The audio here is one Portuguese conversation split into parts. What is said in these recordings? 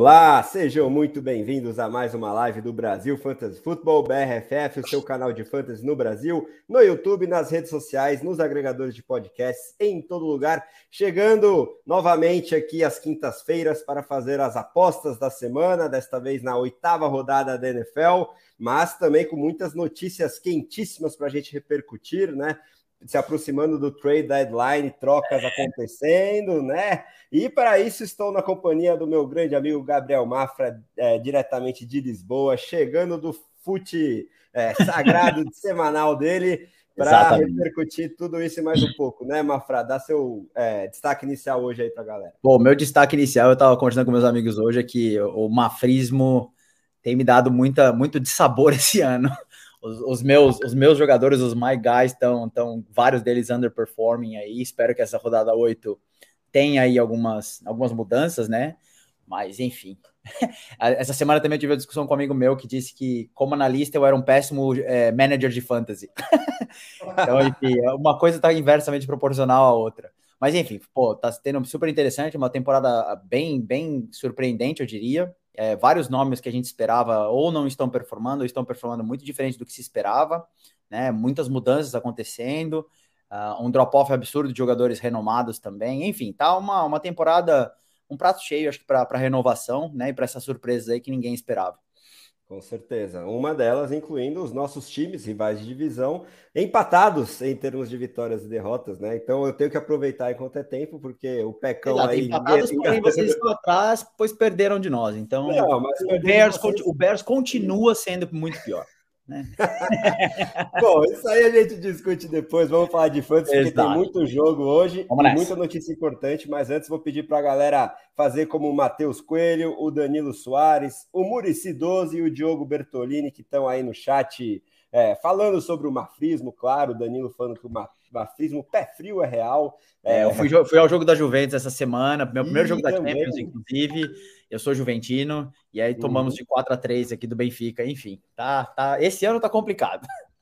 Olá, sejam muito bem-vindos a mais uma live do Brasil Fantasy Football, BRFF, o seu canal de fantasy no Brasil, no YouTube, nas redes sociais, nos agregadores de podcasts, em todo lugar. Chegando novamente aqui às quintas-feiras para fazer as apostas da semana, desta vez na oitava rodada da NFL, mas também com muitas notícias quentíssimas para a gente repercutir, né? Se aproximando do trade deadline, trocas acontecendo, né? E para isso estou na companhia do meu grande amigo Gabriel Mafra, é, diretamente de Lisboa, chegando do fute é, sagrado semanal dele para repercutir tudo isso e mais um pouco, né, Mafra? Dá seu é, destaque inicial hoje aí para a galera. Bom, meu destaque inicial, eu estava conversando com meus amigos hoje, é que o mafrismo tem me dado muita, muito de sabor esse ano os, os, meus, os meus jogadores, os my guys, estão tão, vários deles underperforming aí. Espero que essa rodada 8 tenha aí algumas, algumas mudanças, né? Mas, enfim. Essa semana também tive uma discussão com um amigo meu que disse que, como analista, eu era um péssimo é, manager de fantasy. então, enfim, uma coisa está inversamente proporcional à outra. Mas, enfim, pô, tá tendo super interessante, uma temporada bem, bem surpreendente, eu diria. É, vários nomes que a gente esperava ou não estão performando, ou estão performando muito diferente do que se esperava, né? Muitas mudanças acontecendo, uh, um drop-off absurdo de jogadores renomados também. Enfim, tá uma, uma temporada, um prato cheio, acho que, para renovação, né? E para essa surpresa aí que ninguém esperava. Com certeza. Uma delas incluindo os nossos times rivais de divisão empatados em termos de vitórias e derrotas, né? Então eu tenho que aproveitar enquanto é tempo, porque o Pecão Exato, aí. Empatados, porém vocês estão atrás, pois perderam de nós. Então Não, o, Bears, vocês... o Bears continua sendo muito pior. Né? Bom, isso aí a gente discute depois. Vamos falar de fantasy, porque tem muito jogo hoje, muita notícia importante. Mas antes, vou pedir para a galera fazer como o Matheus Coelho, o Danilo Soares, o Murici 12 e o Diogo Bertolini, que estão aí no chat é, falando sobre o mafrismo, claro. O Danilo falando que o mafrismo pé frio é real. É, eu fui, fui, ao jogo da Juventus essa semana, meu primeiro jogo da Champions, inclusive. Eu sou juventino, e aí tomamos uhum. de 4 a 3 aqui do Benfica. Enfim, tá, tá, esse ano tá complicado.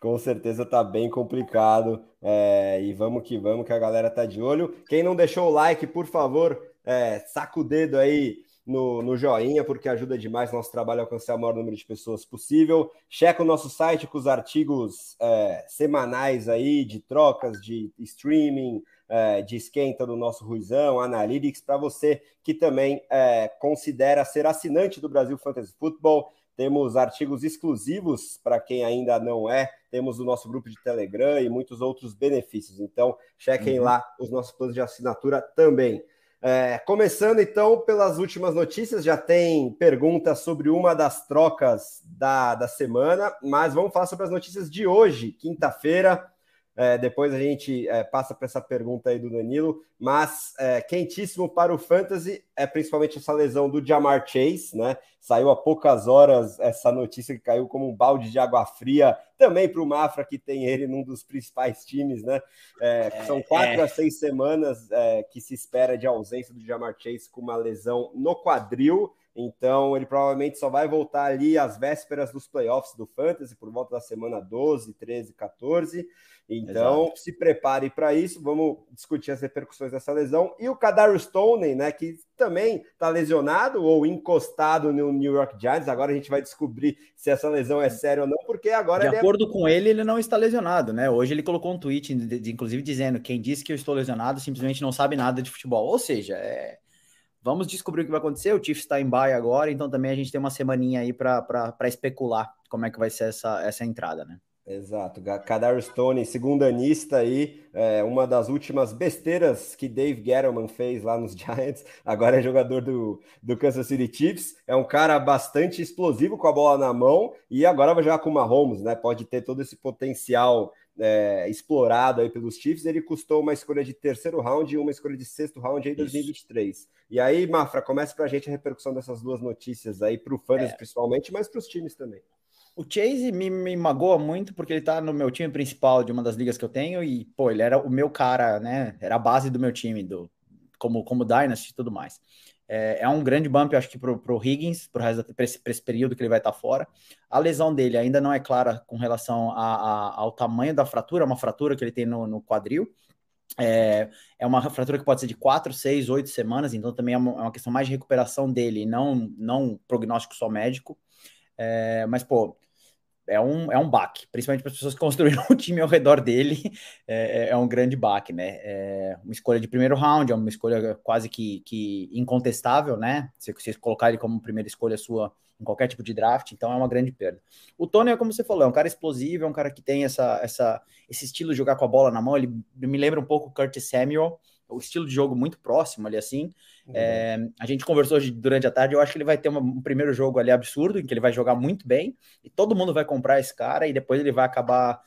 Com certeza tá bem complicado. É, e vamos que vamos, que a galera tá de olho. Quem não deixou o like, por favor, é, saca o dedo aí no, no joinha, porque ajuda demais nosso trabalho a alcançar o maior número de pessoas possível. Checa o nosso site com os artigos é, semanais aí de trocas, de streaming, é, de esquenta do nosso Ruizão, Analytics, para você que também é, considera ser assinante do Brasil Fantasy Football. Temos artigos exclusivos para quem ainda não é. Temos o nosso grupo de Telegram e muitos outros benefícios. Então, chequem uhum. lá os nossos planos de assinatura também. É, começando então pelas últimas notícias, já tem perguntas sobre uma das trocas da, da semana, mas vamos falar sobre as notícias de hoje, quinta-feira. É, depois a gente é, passa para essa pergunta aí do Danilo, mas é, quentíssimo para o Fantasy é principalmente essa lesão do Jamar Chase, né? Saiu há poucas horas essa notícia que caiu como um balde de água fria também para o Mafra, que tem ele num dos principais times, né? É, são é, quatro é. a seis semanas que se espera de ausência do Jamar Chase com uma lesão no quadril. Então, ele provavelmente só vai voltar ali às vésperas dos playoffs do Fantasy, por volta da semana 12, 13, 14. Então, Exato. se prepare para isso. Vamos discutir as repercussões dessa lesão. E o Kadar Stone, né, que também está lesionado ou encostado no New York Giants. Agora a gente vai descobrir se essa lesão é séria ou não, porque agora. De é acordo é... com ele, ele não está lesionado, né? Hoje ele colocou um tweet, inclusive dizendo: quem disse que eu estou lesionado simplesmente não sabe nada de futebol. Ou seja, é Vamos descobrir o que vai acontecer. O Chiefs está em bye agora, então também a gente tem uma semaninha aí para especular como é que vai ser essa, essa entrada, né? Exato. Kadar Stone, segundanista aí, é, uma das últimas besteiras que Dave Gettleman fez lá nos Giants, agora é jogador do, do Kansas City Chiefs, é um cara bastante explosivo com a bola na mão e agora vai jogar com o Mahomes, né? Pode ter todo esse potencial é, explorado aí pelos Chiefs, ele custou uma escolha de terceiro round e uma escolha de sexto round em 2023. Isso. E aí, Mafra, começa para a gente a repercussão dessas duas notícias aí, para o Fantasy é. principalmente, mas para os times também. O Chase me, me magoa muito porque ele tá no meu time principal de uma das ligas que eu tenho e, pô, ele era o meu cara, né? Era a base do meu time, do, como, como Dynasty e tudo mais. É, é, um grande bump, acho que pro, pro Higgins, pro resto, pra esse, pra esse período que ele vai estar tá fora. A lesão dele ainda não é clara com relação a, a, ao tamanho da fratura, uma fratura que ele tem no, no quadril. É, é uma fratura que pode ser de 4, 6, 8 semanas, então também é uma, é uma questão mais de recuperação dele, não, não prognóstico só médico. É, mas, pô, é um, é um baque, principalmente para as pessoas que construíram o time ao redor dele, é, é, é um grande baque, né? É uma escolha de primeiro round, é uma escolha quase que, que incontestável, né? Se você colocar ele como primeira escolha sua em qualquer tipo de draft, então é uma grande perda. O Tony é como você falou, é um cara explosivo, é um cara que tem essa, essa, esse estilo de jogar com a bola na mão, ele me lembra um pouco o Curtis Samuel, o estilo de jogo muito próximo ali assim. Uhum. É, a gente conversou hoje durante a tarde, eu acho que ele vai ter uma, um primeiro jogo ali absurdo, em que ele vai jogar muito bem, e todo mundo vai comprar esse cara, e depois ele vai acabar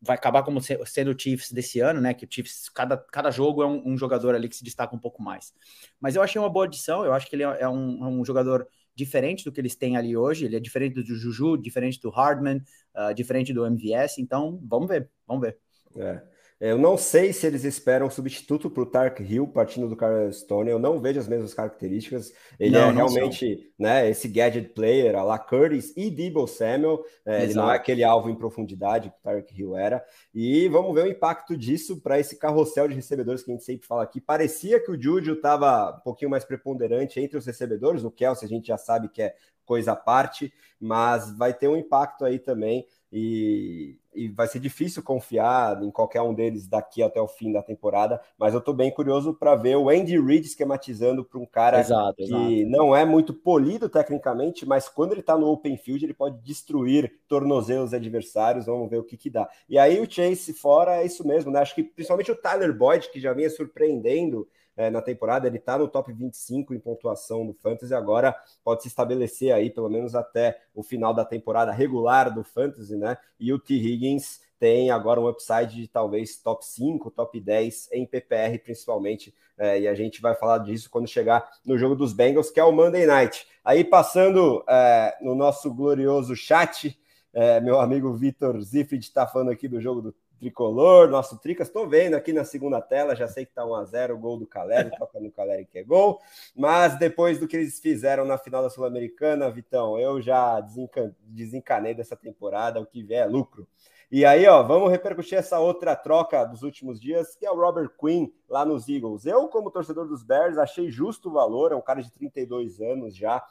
vai acabar como sendo o Chiefs desse ano, né? Que o Chiefs, cada, cada jogo é um, um, jogador ali que se destaca um pouco mais. Mas eu achei uma boa adição, eu acho que ele é, é um, é um jogador diferente do que eles têm ali hoje. Ele é diferente do Juju, diferente do Hardman, uh, diferente do MVS. Então, vamos ver, vamos ver. É. Eu não sei se eles esperam um substituto para o Tark Hill partindo do Carl Stone. Eu não vejo as mesmas características. Ele não, é não realmente né, esse gadget player, a la Curtis e Debo Samuel. É, ele não é aquele alvo em profundidade que o Tark Hill era. E vamos ver o impacto disso para esse carrossel de recebedores que a gente sempre fala aqui. Parecia que o Juju estava um pouquinho mais preponderante entre os recebedores. O Kelsey a gente já sabe que é coisa à parte, mas vai ter um impacto aí também e, e vai ser difícil confiar em qualquer um deles daqui até o fim da temporada, mas eu estou bem curioso para ver o Andy Reid esquematizando para um cara exato, que exato. não é muito polido tecnicamente, mas quando ele está no open field ele pode destruir tornozelos adversários, vamos ver o que que dá. E aí o Chase fora é isso mesmo, né? Acho que principalmente o Tyler Boyd, que já vinha surpreendendo é, na temporada. Ele está no top 25 em pontuação no Fantasy, agora pode se estabelecer aí, pelo menos até o final da temporada regular do Fantasy, né? E o T. Higgins tem agora um upside de talvez top 5, top 10 em PPR, principalmente. É, e a gente vai falar disso quando chegar no jogo dos Bengals, que é o Monday Night. Aí, passando é, no nosso glorioso chat, é, meu amigo Vitor Zifrid está falando aqui do jogo do tricolor, nosso Tricas. Estou vendo aqui na segunda tela, já sei que está 1x0 o gol do Caleri, toca no Caleri que é gol. Mas depois do que eles fizeram na final da Sul-Americana, Vitão, eu já desencan... desencanei dessa temporada, o que vier é lucro. E aí, ó, vamos repercutir essa outra troca dos últimos dias, que é o Robert Quinn lá nos Eagles. Eu, como torcedor dos Bears, achei justo o valor, é um cara de 32 anos já,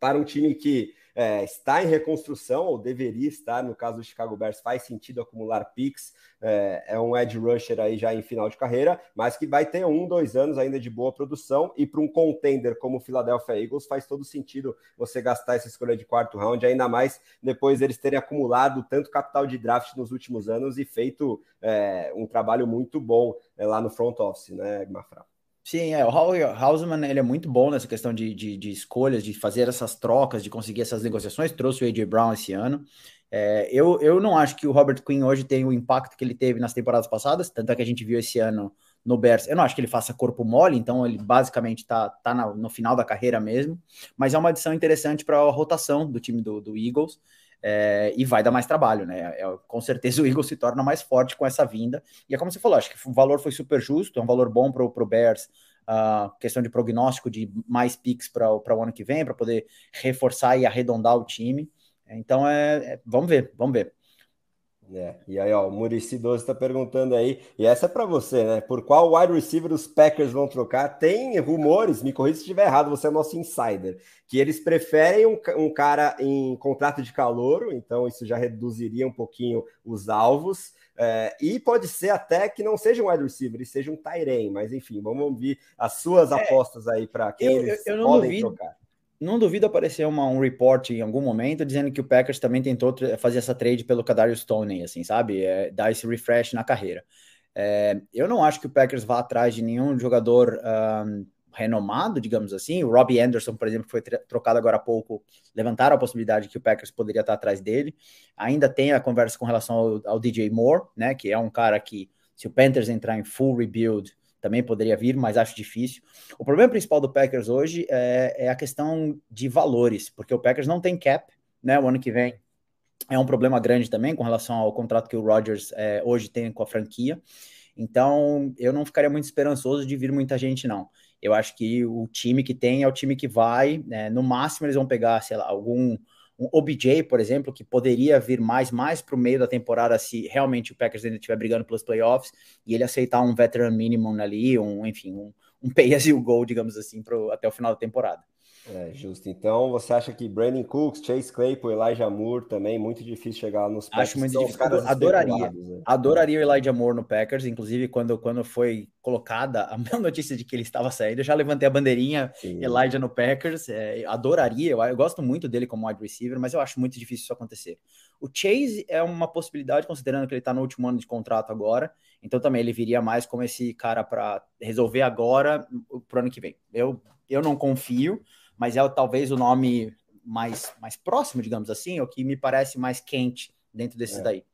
para um time que é, está em reconstrução, ou deveria estar, no caso do Chicago Bears, faz sentido acumular picks, é, é, um edge rusher aí já em final de carreira, mas que vai ter um, dois anos ainda de boa produção, e para um contender como o Philadelphia Eagles faz todo sentido você gastar essa escolha de quarto round, ainda mais depois eles terem acumulado tanto capital de draft nos últimos anos e feito é, um trabalho muito bom é, lá no front office, né, Mafra? Sim, é, o Hausman ele é muito bom nessa questão de, de, de, escolhas, de fazer essas trocas, de conseguir essas negociações. Trouxe o A.J. Brown esse ano. É, eu, eu não acho que o Robert Quinn hoje tem o impacto que ele teve nas temporadas passadas, tanto é que a gente viu esse ano no Bears. Eu não acho que ele faça corpo mole, então ele basicamente está tá, tá no final da carreira mesmo, mas é uma adição interessante para a rotação do time do, do Eagles é, e vai dar mais trabalho, né? É, com certeza o Eagles se torna mais forte com essa vinda. E é como você falou, acho que o valor foi super justo, é um valor bom para o Bears, uh, questão de prognóstico de mais picks para o ano que vem, para poder reforçar e arredondar o time. Então, é, é, vamos ver, vamos ver. É, e aí, ó, o Murici 12 está perguntando aí, e essa é para você, né? Por qual wide receiver os Packers vão trocar? Tem rumores, me corrija se estiver errado, você é nosso insider, que eles preferem um, um cara em contrato de calor, então isso já reduziria um pouquinho os alvos. É, e pode ser até que não seja um wide receiver, e seja um Tyrene, mas enfim, vamos ouvir as suas é, apostas aí para quem eu, eles eu, eu podem duvido, trocar não duvido aparecer uma, um report em algum momento dizendo que o Packers também tentou fazer essa trade pelo Kadarius Stoney, assim, sabe? É, dar esse refresh na carreira. É, eu não acho que o Packers vá atrás de nenhum jogador um, renomado, digamos assim. O Robbie Anderson, por exemplo, foi trocado agora há pouco, levantaram a possibilidade que o Packers poderia estar atrás dele. Ainda tem a conversa com relação ao, ao DJ Moore, né? Que é um cara que, se o Panthers entrar em full rebuild, também poderia vir, mas acho difícil. O problema principal do Packers hoje é, é, a questão de valores, porque o Packers não tem cap, né? O ano que vem é um problema grande também com relação ao contrato que o Rodgers é, hoje tem com a franquia. Então, eu não ficaria muito esperançoso de vir muita gente, não. Eu acho que o time que tem é o time que vai, né? no máximo eles vão pegar, sei lá, algum um OBJ, por exemplo, que poderia vir mais mais para o meio da temporada se realmente o Packers ainda estiver brigando pelos playoffs e ele aceitar um veteran minimum ali, um enfim, um, um pay as you go, digamos assim, pro, até o final da temporada. É, justo. Então, você acha que Brandon Cooks, Chase Claypool, Elijah Moore também, muito difícil chegar nos Packers? Acho muito difícil. Adoraria. Né? Adoraria o Elijah Moore no Packers. Inclusive, quando, quando foi colocada a minha notícia de que ele estava saindo, eu já levantei a bandeirinha Sim. Elijah no Packers. É, adoraria. Eu, eu, gosto muito dele como wide receiver, mas eu acho muito difícil isso acontecer. O Chase é uma possibilidade, considerando que ele está no último ano de contrato agora. Então, também ele viria mais como esse cara para resolver agora pro ano que vem. Eu, eu não confio mas é talvez o nome mais, mais próximo, digamos assim, o que me parece mais quente dentro desses é. daí.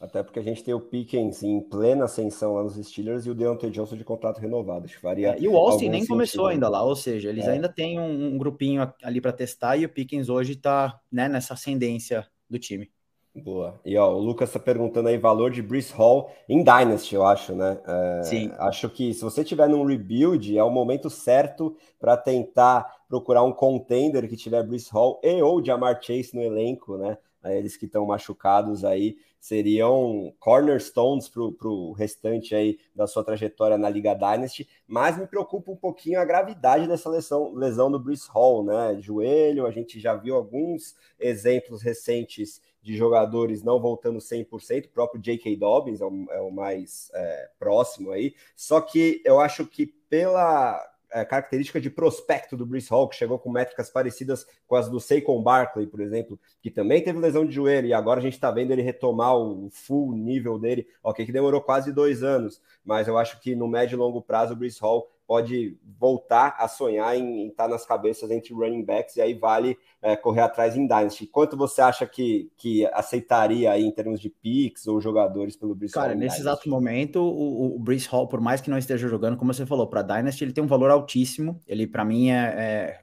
Até porque a gente tem o Pickens em plena ascensão lá nos Steelers e o Deontay Johnson de contrato renovado. Acho que varia. É, e o Austin nem sentido. começou ainda lá, ou seja, eles é. ainda têm um, um grupinho ali para testar e o Pickens hoje está né, nessa ascendência do time. Boa. E ó, o Lucas está perguntando aí valor de Brice Hall em Dynasty, eu acho, né? É, Sim. Acho que se você tiver num rebuild, é o momento certo para tentar procurar um contender que tiver Brice Hall e ou Jamar Chase no elenco, né? Eles que estão machucados aí seriam cornerstones para o restante aí da sua trajetória na Liga Dynasty, mas me preocupa um pouquinho a gravidade dessa lesão, lesão do Brice Hall, né? Joelho, a gente já viu alguns exemplos recentes de jogadores não voltando 100%, o próprio J.K. Dobbins é o, é o mais é, próximo aí, só que eu acho que pela é, característica de prospecto do Bruce Hall, que chegou com métricas parecidas com as do Saquon Barkley, por exemplo, que também teve lesão de joelho, e agora a gente está vendo ele retomar o full nível dele, ok, que demorou quase dois anos, mas eu acho que no médio e longo prazo o Bruce Hall pode voltar a sonhar em, estar tá nas cabeças entre running backs, e aí vale é, correr atrás em Dynasty. Quanto você acha que, que aceitaria aí em termos de picks ou jogadores pelo Hall? Cara, nesse exato momento, o, o Brice Hall, por mais que não esteja jogando, como você falou, para Dynasty ele tem um valor altíssimo. Ele, para mim, é, é,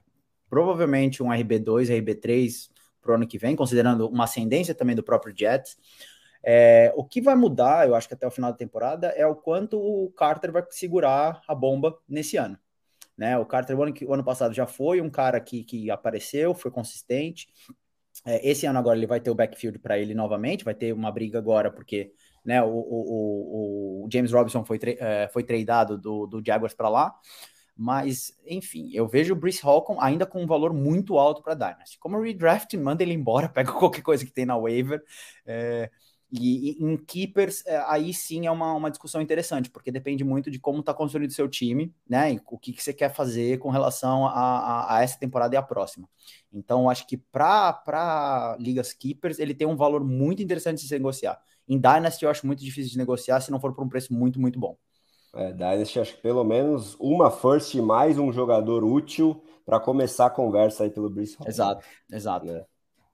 provavelmente um RB2, RB3 para o ano que vem, considerando uma ascendência também do próprio Jets. É, o que vai mudar, eu acho que até o final da temporada, é o quanto o Carter vai segurar a bomba nesse ano. Né? O Carter, o ano, o ano passado, já foi um cara que, que apareceu, foi consistente. É, esse ano agora ele vai ter o backfield para ele novamente, vai ter uma briga agora, porque né, o, o, o James Robinson foi, é, foi tradeado do, do Jaguars para lá. Mas, enfim, eu vejo o Brice Hall ainda com um valor muito alto para Dynasty. Como redraft, manda ele embora, pega qualquer coisa que tem na waiver. É, e, e, em keepers, é, aí sim é uma, uma discussão interessante, porque depende muito de como está construído o seu time, né? E o que, que você quer fazer com relação a, a, a essa temporada e a próxima. Então, acho que para ligas keepers, ele tem um valor muito interessante de se negociar. Em Dynasty, eu acho muito difícil de negociar se não for por um preço muito, muito bom. É, Dynasty, acho que pelo menos uma first e mais um jogador útil para começar a conversa aí pelo Brice. Exato, exato. Né?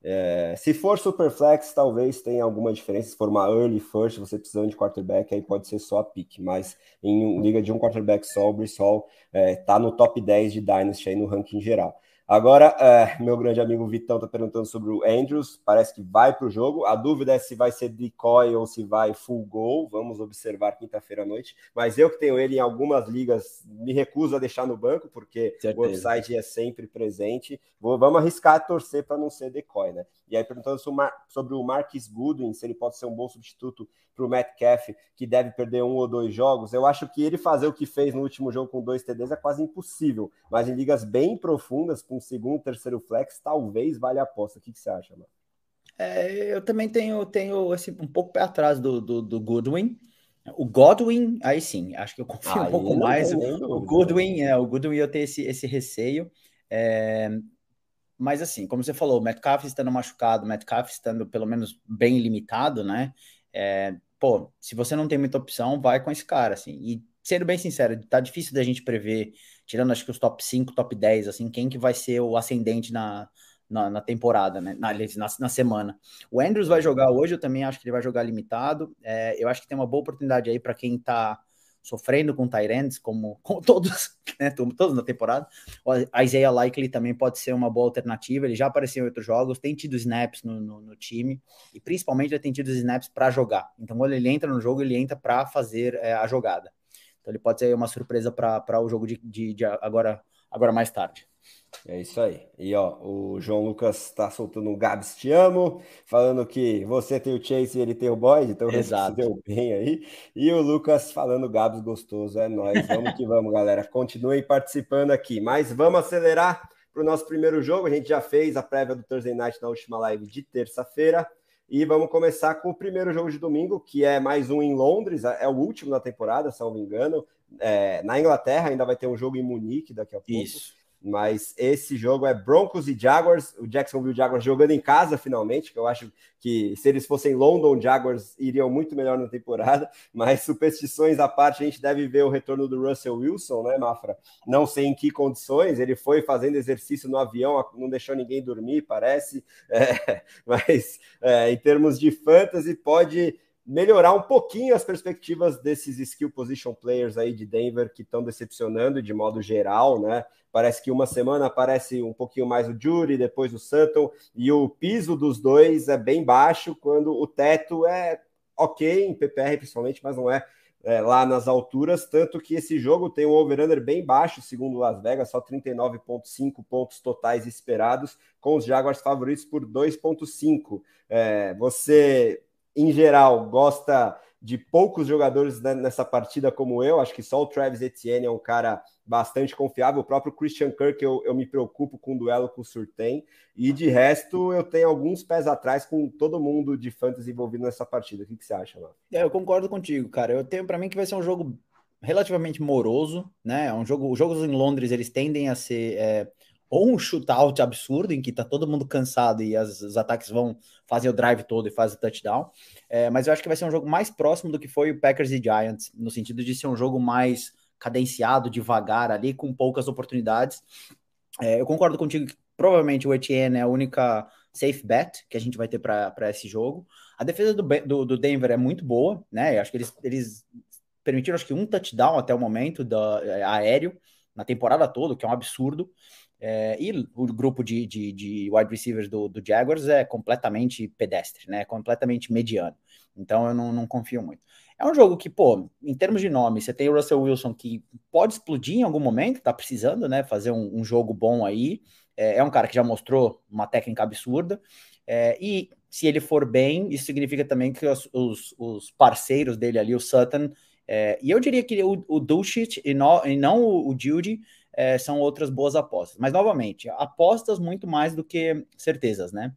É, se for Superflex, talvez tenha alguma diferença. Se for uma early first, você precisando de quarterback, aí pode ser só a pick. Mas em liga de um quarterback só, o Brice Hall é, tá no top 10 de Dynasty aí no ranking geral. Agora, é, meu grande amigo Vitão está perguntando sobre o Andrews, parece que vai para o jogo. A dúvida é se vai ser decoy ou se vai full goal. Vamos observar quinta-feira à noite. Mas eu que tenho ele em algumas ligas, me recuso a deixar no banco, porque Certeza. o upside é sempre presente. Vou, vamos arriscar torcer para não ser decoy, né? E aí, perguntando sobre o Marquis Goodwin, se ele pode ser um bom substituto para o Metcalf, que deve perder um ou dois jogos. Eu acho que ele fazer o que fez no último jogo com dois TDs é quase impossível. Mas em ligas bem profundas, com segundo, terceiro flex, talvez valha a aposta. O que, que você acha, mano? É, eu também tenho, tenho esse, um pouco pé atrás do, do, do Goodwin. O Godwin, aí sim, acho que eu confio um pouco mais. O, Goodwin, é, o Goodwin eu tenho esse, esse receio. É, mas assim, como você falou, o Metcalf estando machucado, o Metcalf estando pelo menos bem limitado, né? É, pô, se você não tem muita opção, vai com esse cara, assim. E sendo bem sincero, tá difícil da gente prever, tirando acho que os top 5, top 10, assim, quem que vai ser o ascendente na, na, na temporada, né? Na, na, na, semana. O Andrews vai jogar hoje, eu também acho que ele vai jogar limitado. É, eu acho que tem uma boa oportunidade aí para quem tá sofrendo com Tyrants, como, como todos, né, todos na temporada. O Isaiah Likely também pode ser uma boa alternativa, ele já apareceu em outros jogos, tem tido snaps no, no, no time, e principalmente ele tem tido snaps para jogar. Então, quando ele entra no jogo, ele entra para fazer é, a jogada. Então, ele pode ser uma surpresa para o jogo de, de, de, agora, agora mais tarde. É isso aí. E ó, o João Lucas tá soltando um Gabs te amo, falando que você tem o Chase e ele tem o Boyd, então Exato. deu bem aí. E o Lucas falando Gabs gostoso, é nós. Vamos que vamos, galera. Continuem participando aqui, mas vamos acelerar para o nosso primeiro jogo. A gente já fez a prévia do Thursday Night na última live de terça-feira. E vamos começar com o primeiro jogo de domingo, que é mais um em Londres, é o último da temporada, se não me engano. É, na Inglaterra ainda vai ter um jogo em Munique daqui a pouco. Isso. Mas esse jogo é Broncos e Jaguars, o Jacksonville Jaguars jogando em casa finalmente, que eu acho que se eles fossem London Jaguars iriam muito melhor na temporada, mas superstições à parte, a gente deve ver o retorno do Russell Wilson, né, Mafra? Não sei em que condições, ele foi fazendo exercício no avião, não deixou ninguém dormir, parece, é, mas é, em termos de fantasy, pode melhorar um pouquinho as perspectivas desses skill position players aí de Denver que estão decepcionando de modo geral, né? Parece que uma semana aparece um pouquinho mais o Jury, depois o Sutton, e o piso dos dois é bem baixo, quando o teto é ok, em PPR principalmente, mas não é, é lá nas alturas. Tanto que esse jogo tem um over-under bem baixo, segundo Las Vegas, só 39,5 pontos totais esperados, com os Jaguars favoritos por 2,5. É, você em geral, gosta de poucos jogadores nessa partida como eu. Acho que só o Travis Etienne é um cara bastante confiável. O próprio Christian Kirk, eu, eu me preocupo com o duelo com o Surtain. E de resto, eu tenho alguns pés atrás com todo mundo de fantasy envolvido nessa partida. O que, que você acha, mano? É, eu concordo contigo, cara. Eu tenho para mim que vai ser um jogo relativamente moroso, né? É um jogo, os jogos em Londres eles tendem a ser é, ou um shootout absurdo em que tá todo mundo cansado e as, os ataques vão fazer o drive todo e fazer o touchdown. É, mas eu acho que vai ser um jogo mais próximo do que foi o Packers e Giants, no sentido de ser um jogo mais cadenciado, devagar ali, com poucas oportunidades. É, eu concordo contigo que provavelmente o Etienne é a única safe bet que a gente vai ter para esse jogo. A defesa do, do, do, Denver é muito boa, né? Eu acho que eles, eles permitiram acho que um touchdown até o momento da, é, aéreo na temporada toda, que é um absurdo. É, e o grupo de, de, de, wide receivers do, do, Jaguars é completamente pedestre, né? Completamente mediano. Então eu não, não, confio muito. É um jogo que, pô, em termos de nome, você tem o Russell Wilson que pode explodir em algum momento, tá precisando, né? Fazer um, um jogo bom aí. É, é, um cara que já mostrou uma técnica absurda. É, e se ele for bem, isso significa também que os, os, os parceiros dele ali, o Sutton, é, e eu diria que o, o Dulcich e, e não o, o é, são outras boas apostas. Mas, novamente, apostas muito mais do que certezas, né?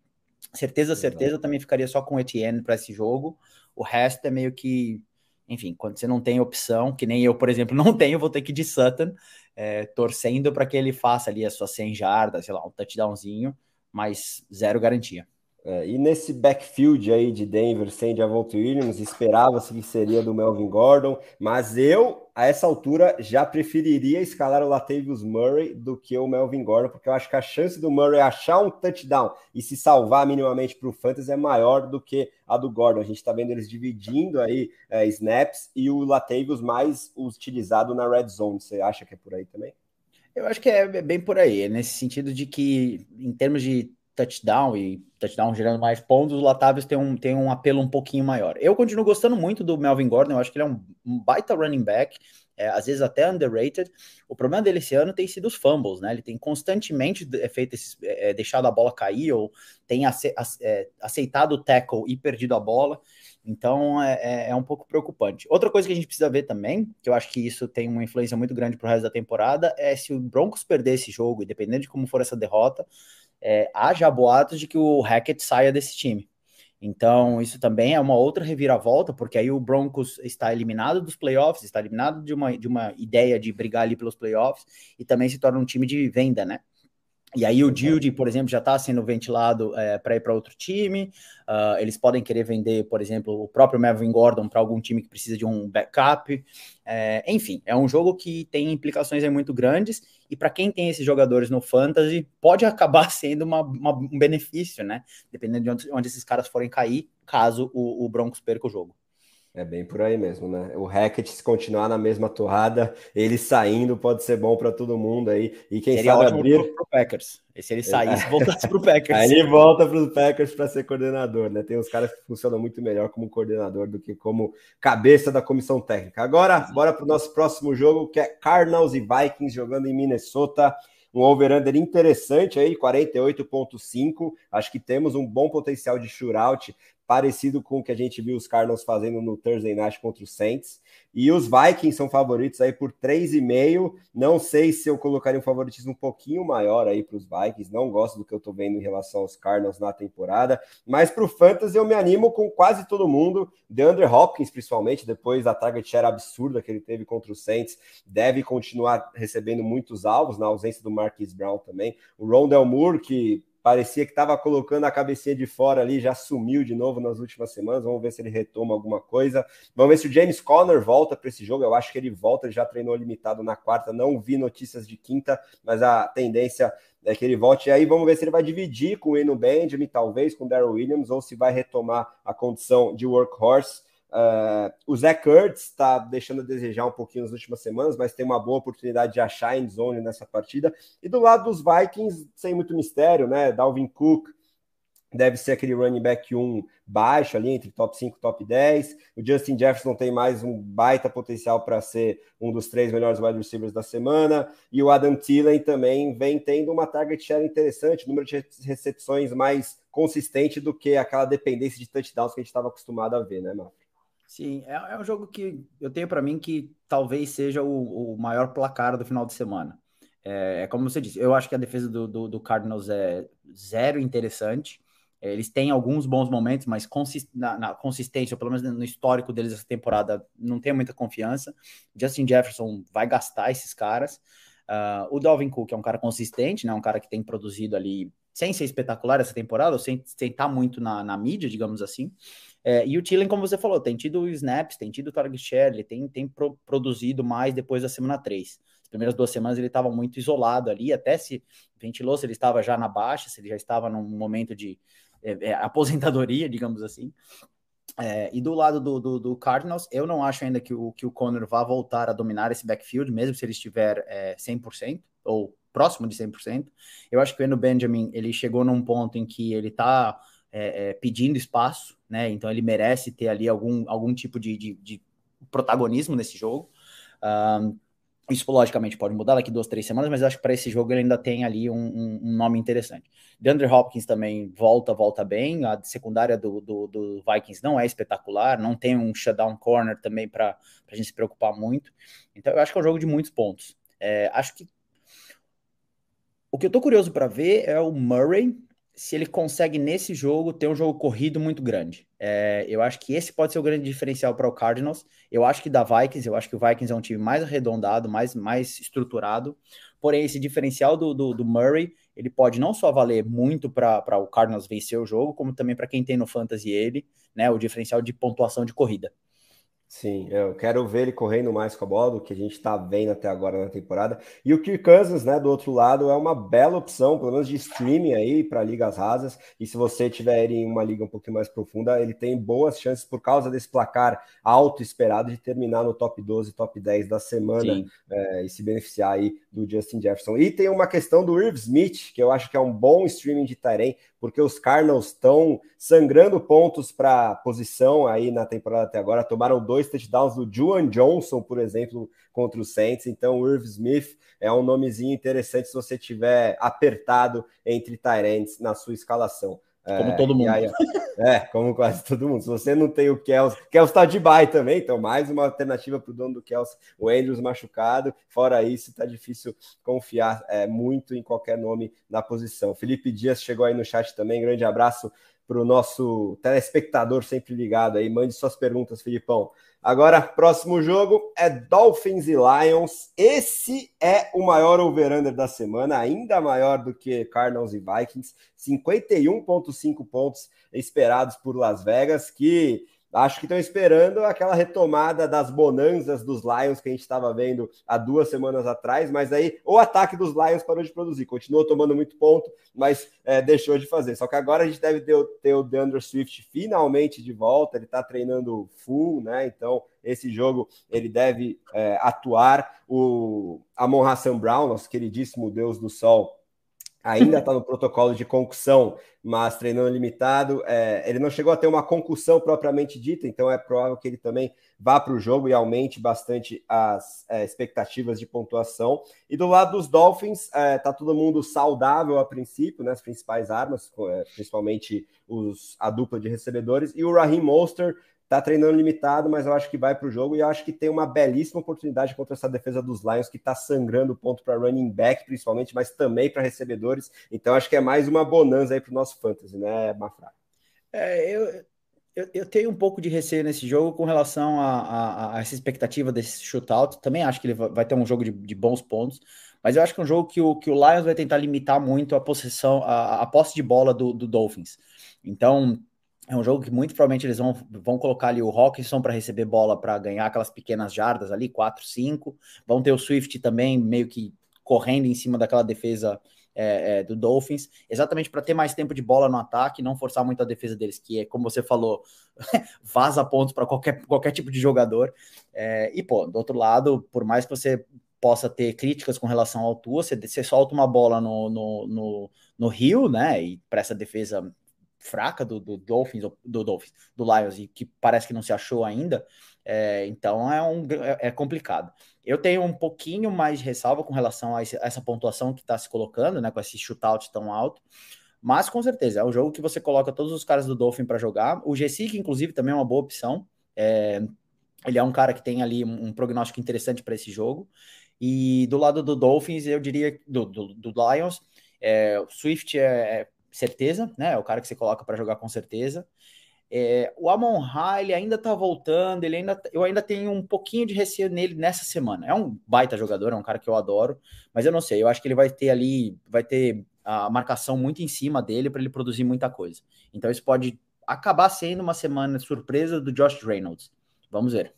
Certeza, certeza, Exato. também ficaria só com o Etienne para esse jogo. O resto é meio que, enfim, quando você não tem opção, que nem eu, por exemplo, não tenho, vou ter que ir de Sutton, é, torcendo para que ele faça ali as suas 100 jardas, sei lá, um touchdownzinho, mas zero garantia. É, e nesse backfield aí de Denver sem Javonte Williams, esperava-se que seria do Melvin Gordon, mas eu, a essa altura, já preferiria escalar o Latavius Murray do que o Melvin Gordon, porque eu acho que a chance do Murray achar um touchdown e se salvar minimamente para o Fantasy é maior do que a do Gordon. A gente está vendo eles dividindo aí é, snaps e o Latavius mais utilizado na red zone. Você acha que é por aí também? Eu acho que é bem por aí, é nesse sentido de que, em termos de touchdown e touchdown gerando mais pontos, o Latavius tem um, tem um apelo um pouquinho maior. Eu continuo gostando muito do Melvin Gordon, eu acho que ele é um, um baita running back, é, às vezes até underrated. O problema dele esse ano tem sido os fumbles, né? Ele tem constantemente feito esse, é, deixado a bola cair ou tem ace, é, aceitado o tackle e perdido a bola. Então é, é, é, um pouco preocupante. Outra coisa que a gente precisa ver também, que eu acho que isso tem uma influência muito grande para o resto da temporada, é se o Broncos perder esse jogo, independente de como for essa derrota, é, há já boatos de que o Hackett saia desse time. Então, isso também é uma outra reviravolta, porque aí o Broncos está eliminado dos playoffs, está eliminado de uma, de uma ideia de brigar ali pelos playoffs, e também se torna um time de venda, né? E aí o Dilde, por exemplo, já está sendo ventilado é, para ir para outro time. Uh, eles podem querer vender, por exemplo, o próprio Melvin Gordon para algum time que precisa de um backup. É, enfim, é um jogo que tem implicações muito grandes. E para quem tem esses jogadores no fantasy, pode acabar sendo uma, uma, um benefício, né? Dependendo de onde, onde, esses caras forem cair, caso o, o Broncos perca o jogo. É bem por aí mesmo, né? O Hackett, se continuar na mesma torrada, ele saindo pode ser bom para todo mundo aí. E quem Seria sabe abrir. Pro Packers. E se ele saísse, é. voltasse pro Packers. Aí ele volta para os Packers para ser coordenador, né? Tem uns caras que funcionam muito melhor como coordenador do que como cabeça da comissão técnica. Agora, bora para o nosso próximo jogo, que é Cardinals e Vikings jogando em Minnesota. um over-under interessante aí, 48,5. Acho que temos um bom potencial de shootout parecido com o que a gente viu os Cardinals fazendo no Thursday Night contra os Saints. E os Vikings são favoritos aí por 3,5. Não sei se eu colocaria um favoritismo um pouquinho maior aí para os Vikings. Não gosto do que eu estou vendo em relação aos Cardinals na temporada. Mas para o Fantasy eu me animo com quase todo mundo. DeAndre Hopkins, principalmente, depois da target share absurda que ele teve contra os Saints, deve continuar recebendo muitos alvos, na ausência do Marquis Brown também. O Rondell Moore, que parecia que estava colocando a cabecinha de fora ali, já sumiu de novo nas últimas semanas. Vamos ver se ele retoma alguma coisa. Vamos ver se o James Conner volta para esse jogo. Eu acho que ele volta, ele já treinou limitado na quarta. Não vi notícias de quinta, mas a tendência é que ele volte. E aí vamos ver se ele vai dividir com o Eno Benjamin, talvez com o Daryl Williams, ou se vai retomar a condição de workhorse. Uh, o Zach Ertz está deixando a desejar um pouquinho nas últimas semanas, mas tem uma boa oportunidade de achar em zone nessa partida. E do lado dos Vikings, sem muito mistério, né? Dalvin Cook deve ser aquele running back 1 baixo ali, entre top 5 e top 10. O Justin Jefferson tem mais um baita potencial para ser um dos três melhores wide receivers da semana. E o Adam Thielen também vem tendo uma target share interessante, número de recepções mais consistente do que aquela dependência de touchdowns que a gente estava acostumado a ver, né, Mafra? Sim, é, é um jogo que eu tenho para mim que talvez seja o, o, maior placar do final de semana. É, é como você disse, eu acho que a defesa do, do, do Cardinals é zero interessante. É, eles têm alguns bons momentos, mas consist, na, na, consistência, ou pelo menos no histórico deles essa temporada, não tem muita confiança. Justin Jefferson vai gastar esses caras. Uh, o Dalvin Cook é um cara consistente, né? Um cara que tem produzido ali sem ser espetacular essa temporada, ou sem estar tá muito na, na mídia, digamos assim. É, e o Thielen, como você falou, tem tido snaps, tem tido target share, ele tem, tem pro, produzido mais depois da semana 3. As primeiras duas semanas ele estava muito isolado ali, até se ventilou se ele estava já na baixa, se ele já estava num momento de é, é, aposentadoria, digamos assim. É, e do lado do, do, do, Cardinals, eu não acho ainda que o, que o Conner vá voltar a dominar esse backfield, mesmo se ele estiver é, 100% ou próximo de 100%. Eu acho que o Eno Benjamin ele chegou num ponto em que ele está é, é, pedindo espaço, né? Então ele merece ter ali algum, algum tipo de, de, de protagonismo nesse jogo. Um, isso, logicamente, pode mudar daqui duas, três semanas, mas eu acho que para esse jogo ele ainda tem ali um, um, um, nome interessante. DeAndre Hopkins também volta, volta bem. A secundária do, do, do, Vikings não é espetacular, não tem um shutdown corner também para a gente se preocupar muito. Então, eu acho que é um jogo de muitos pontos. É, acho que o que eu tô curioso para ver é o Murray, se ele consegue nesse jogo ter um jogo corrido muito grande. É, eu acho que esse pode ser o grande diferencial para o Cardinals. Eu acho que da Vikings, eu acho que o Vikings é um time mais arredondado, mais, mais estruturado. Porém, esse diferencial do, do, do Murray, ele pode não só valer muito para o Cardinals vencer o jogo, como também para quem tem no Fantasy ele, né? O diferencial de pontuação de corrida. Sim, eu quero ver ele correndo mais com a bola do que a gente está vendo até agora na temporada. E o Kirk Cousins, né, do outro lado, é uma bela opção, pelo menos de streaming aí para ligas rasas. E se você tiver em uma liga um pouquinho mais profunda, ele tem boas chances por causa desse placar alto esperado de terminar no top 12, top 10 da semana é, e se beneficiar aí do Justin Jefferson. E tem uma questão do Irv Smith, que eu acho que é um bom streaming de Tyrene, porque os Cardinals estão sangrando pontos para posição aí na temporada até agora. Tomaram dois touchdowns do Juan Johnson, por exemplo, contra o Saints. Então, o Irv Smith é um nomezinho interessante se você tiver apertado entre Tyrants na sua escalação. Como é, todo mundo. Aí, é, como quase todo mundo. Se você não tem o Kels, Kels tá de bye também, então mais uma alternativa para o dono do Kels, o Andrews machucado. Fora isso, tá difícil confiar é, muito em qualquer nome na posição. Felipe Dias chegou aí no chat também, grande abraço para o nosso telespectador sempre ligado aí. Mande suas perguntas, Filipão. Agora, próximo jogo é Dolphins e Lions. Esse é o maior over-under da semana, ainda maior do que Cardinals e Vikings. 51,5 pontos esperados por Las Vegas, que Acho que estão esperando aquela retomada das bonanças dos Lions que a gente estava vendo há duas semanas atrás, mas aí o ataque dos Lions parou de produzir, continuou tomando muito ponto, mas é, deixou de fazer. Só que agora a gente deve ter, ter o DeAndre Swift finalmente de volta, ele está treinando full, né? Então esse jogo ele deve é, atuar. O Amon Hassan Brown, nosso queridíssimo Deus do Sol, ainda está no protocolo de concussão, mas treinando limitado. É, ele não chegou a ter uma concussão propriamente dita, então é provável que ele também vá para o jogo e aumente bastante as é, expectativas de pontuação. E do lado dos Dolphins, está é, tá todo mundo saudável a princípio, né, as principais armas, é, principalmente os, a dupla de recebedores, e o Raheem Monster tá treinando limitado, mas eu acho que vai para o jogo e eu acho que tem uma belíssima oportunidade contra essa defesa dos Lions que está sangrando ponto para running back, principalmente, mas também para recebedores. Então acho que é mais uma bonança aí para o nosso fantasy, né, Mafra? É, eu, eu, eu, tenho um pouco de receio nesse jogo com relação a, a, a, essa expectativa desse shootout. Também acho que ele vai ter um jogo de, de, bons pontos, mas eu acho que é um jogo que o, que o Lions vai tentar limitar muito a possessão, a, a posse de bola do, do Dolphins. Então, é um jogo que muito provavelmente eles vão, vão colocar ali o Hawkinson para receber bola para ganhar aquelas pequenas jardas ali, 4, 5. Vão ter o Swift também meio que correndo em cima daquela defesa é, é, do Dolphins, exatamente para ter mais tempo de bola no ataque, não forçar muito a defesa deles, que é, como você falou, vaza pontos para qualquer, qualquer tipo de jogador. É, e, pô, do outro lado, por mais que você possa ter críticas com relação ao Tua, você, você solta uma bola no, no, no, no Rio, né, e para essa defesa fraca do, do Dolphins, do Dolphins, do Lions, e que parece que não se achou ainda, é, então é, um, é, é, complicado. Eu tenho um pouquinho mais de ressalva com relação a, esse, a essa pontuação que está se colocando, né, com esse shootout tão alto, mas com certeza é um jogo que você coloca todos os caras do Dolphin para jogar. O Gesic, inclusive, também é uma boa opção. É, ele é um cara que tem ali um, um prognóstico interessante para esse jogo. E do lado do Dolphins, eu diria do, do, do Lions, é, o Swift é, é certeza, né? É o cara que você coloca para jogar com certeza. É, o Amon Ra, ele ainda tá voltando, ele ainda, eu ainda tenho um pouquinho de receio nele nessa semana. É um baita jogador, é um cara que eu adoro, mas eu não sei, eu acho que ele vai ter ali, vai ter a marcação muito em cima dele para ele produzir muita coisa. Então isso pode acabar sendo uma semana surpresa do Josh Reynolds. Vamos ver.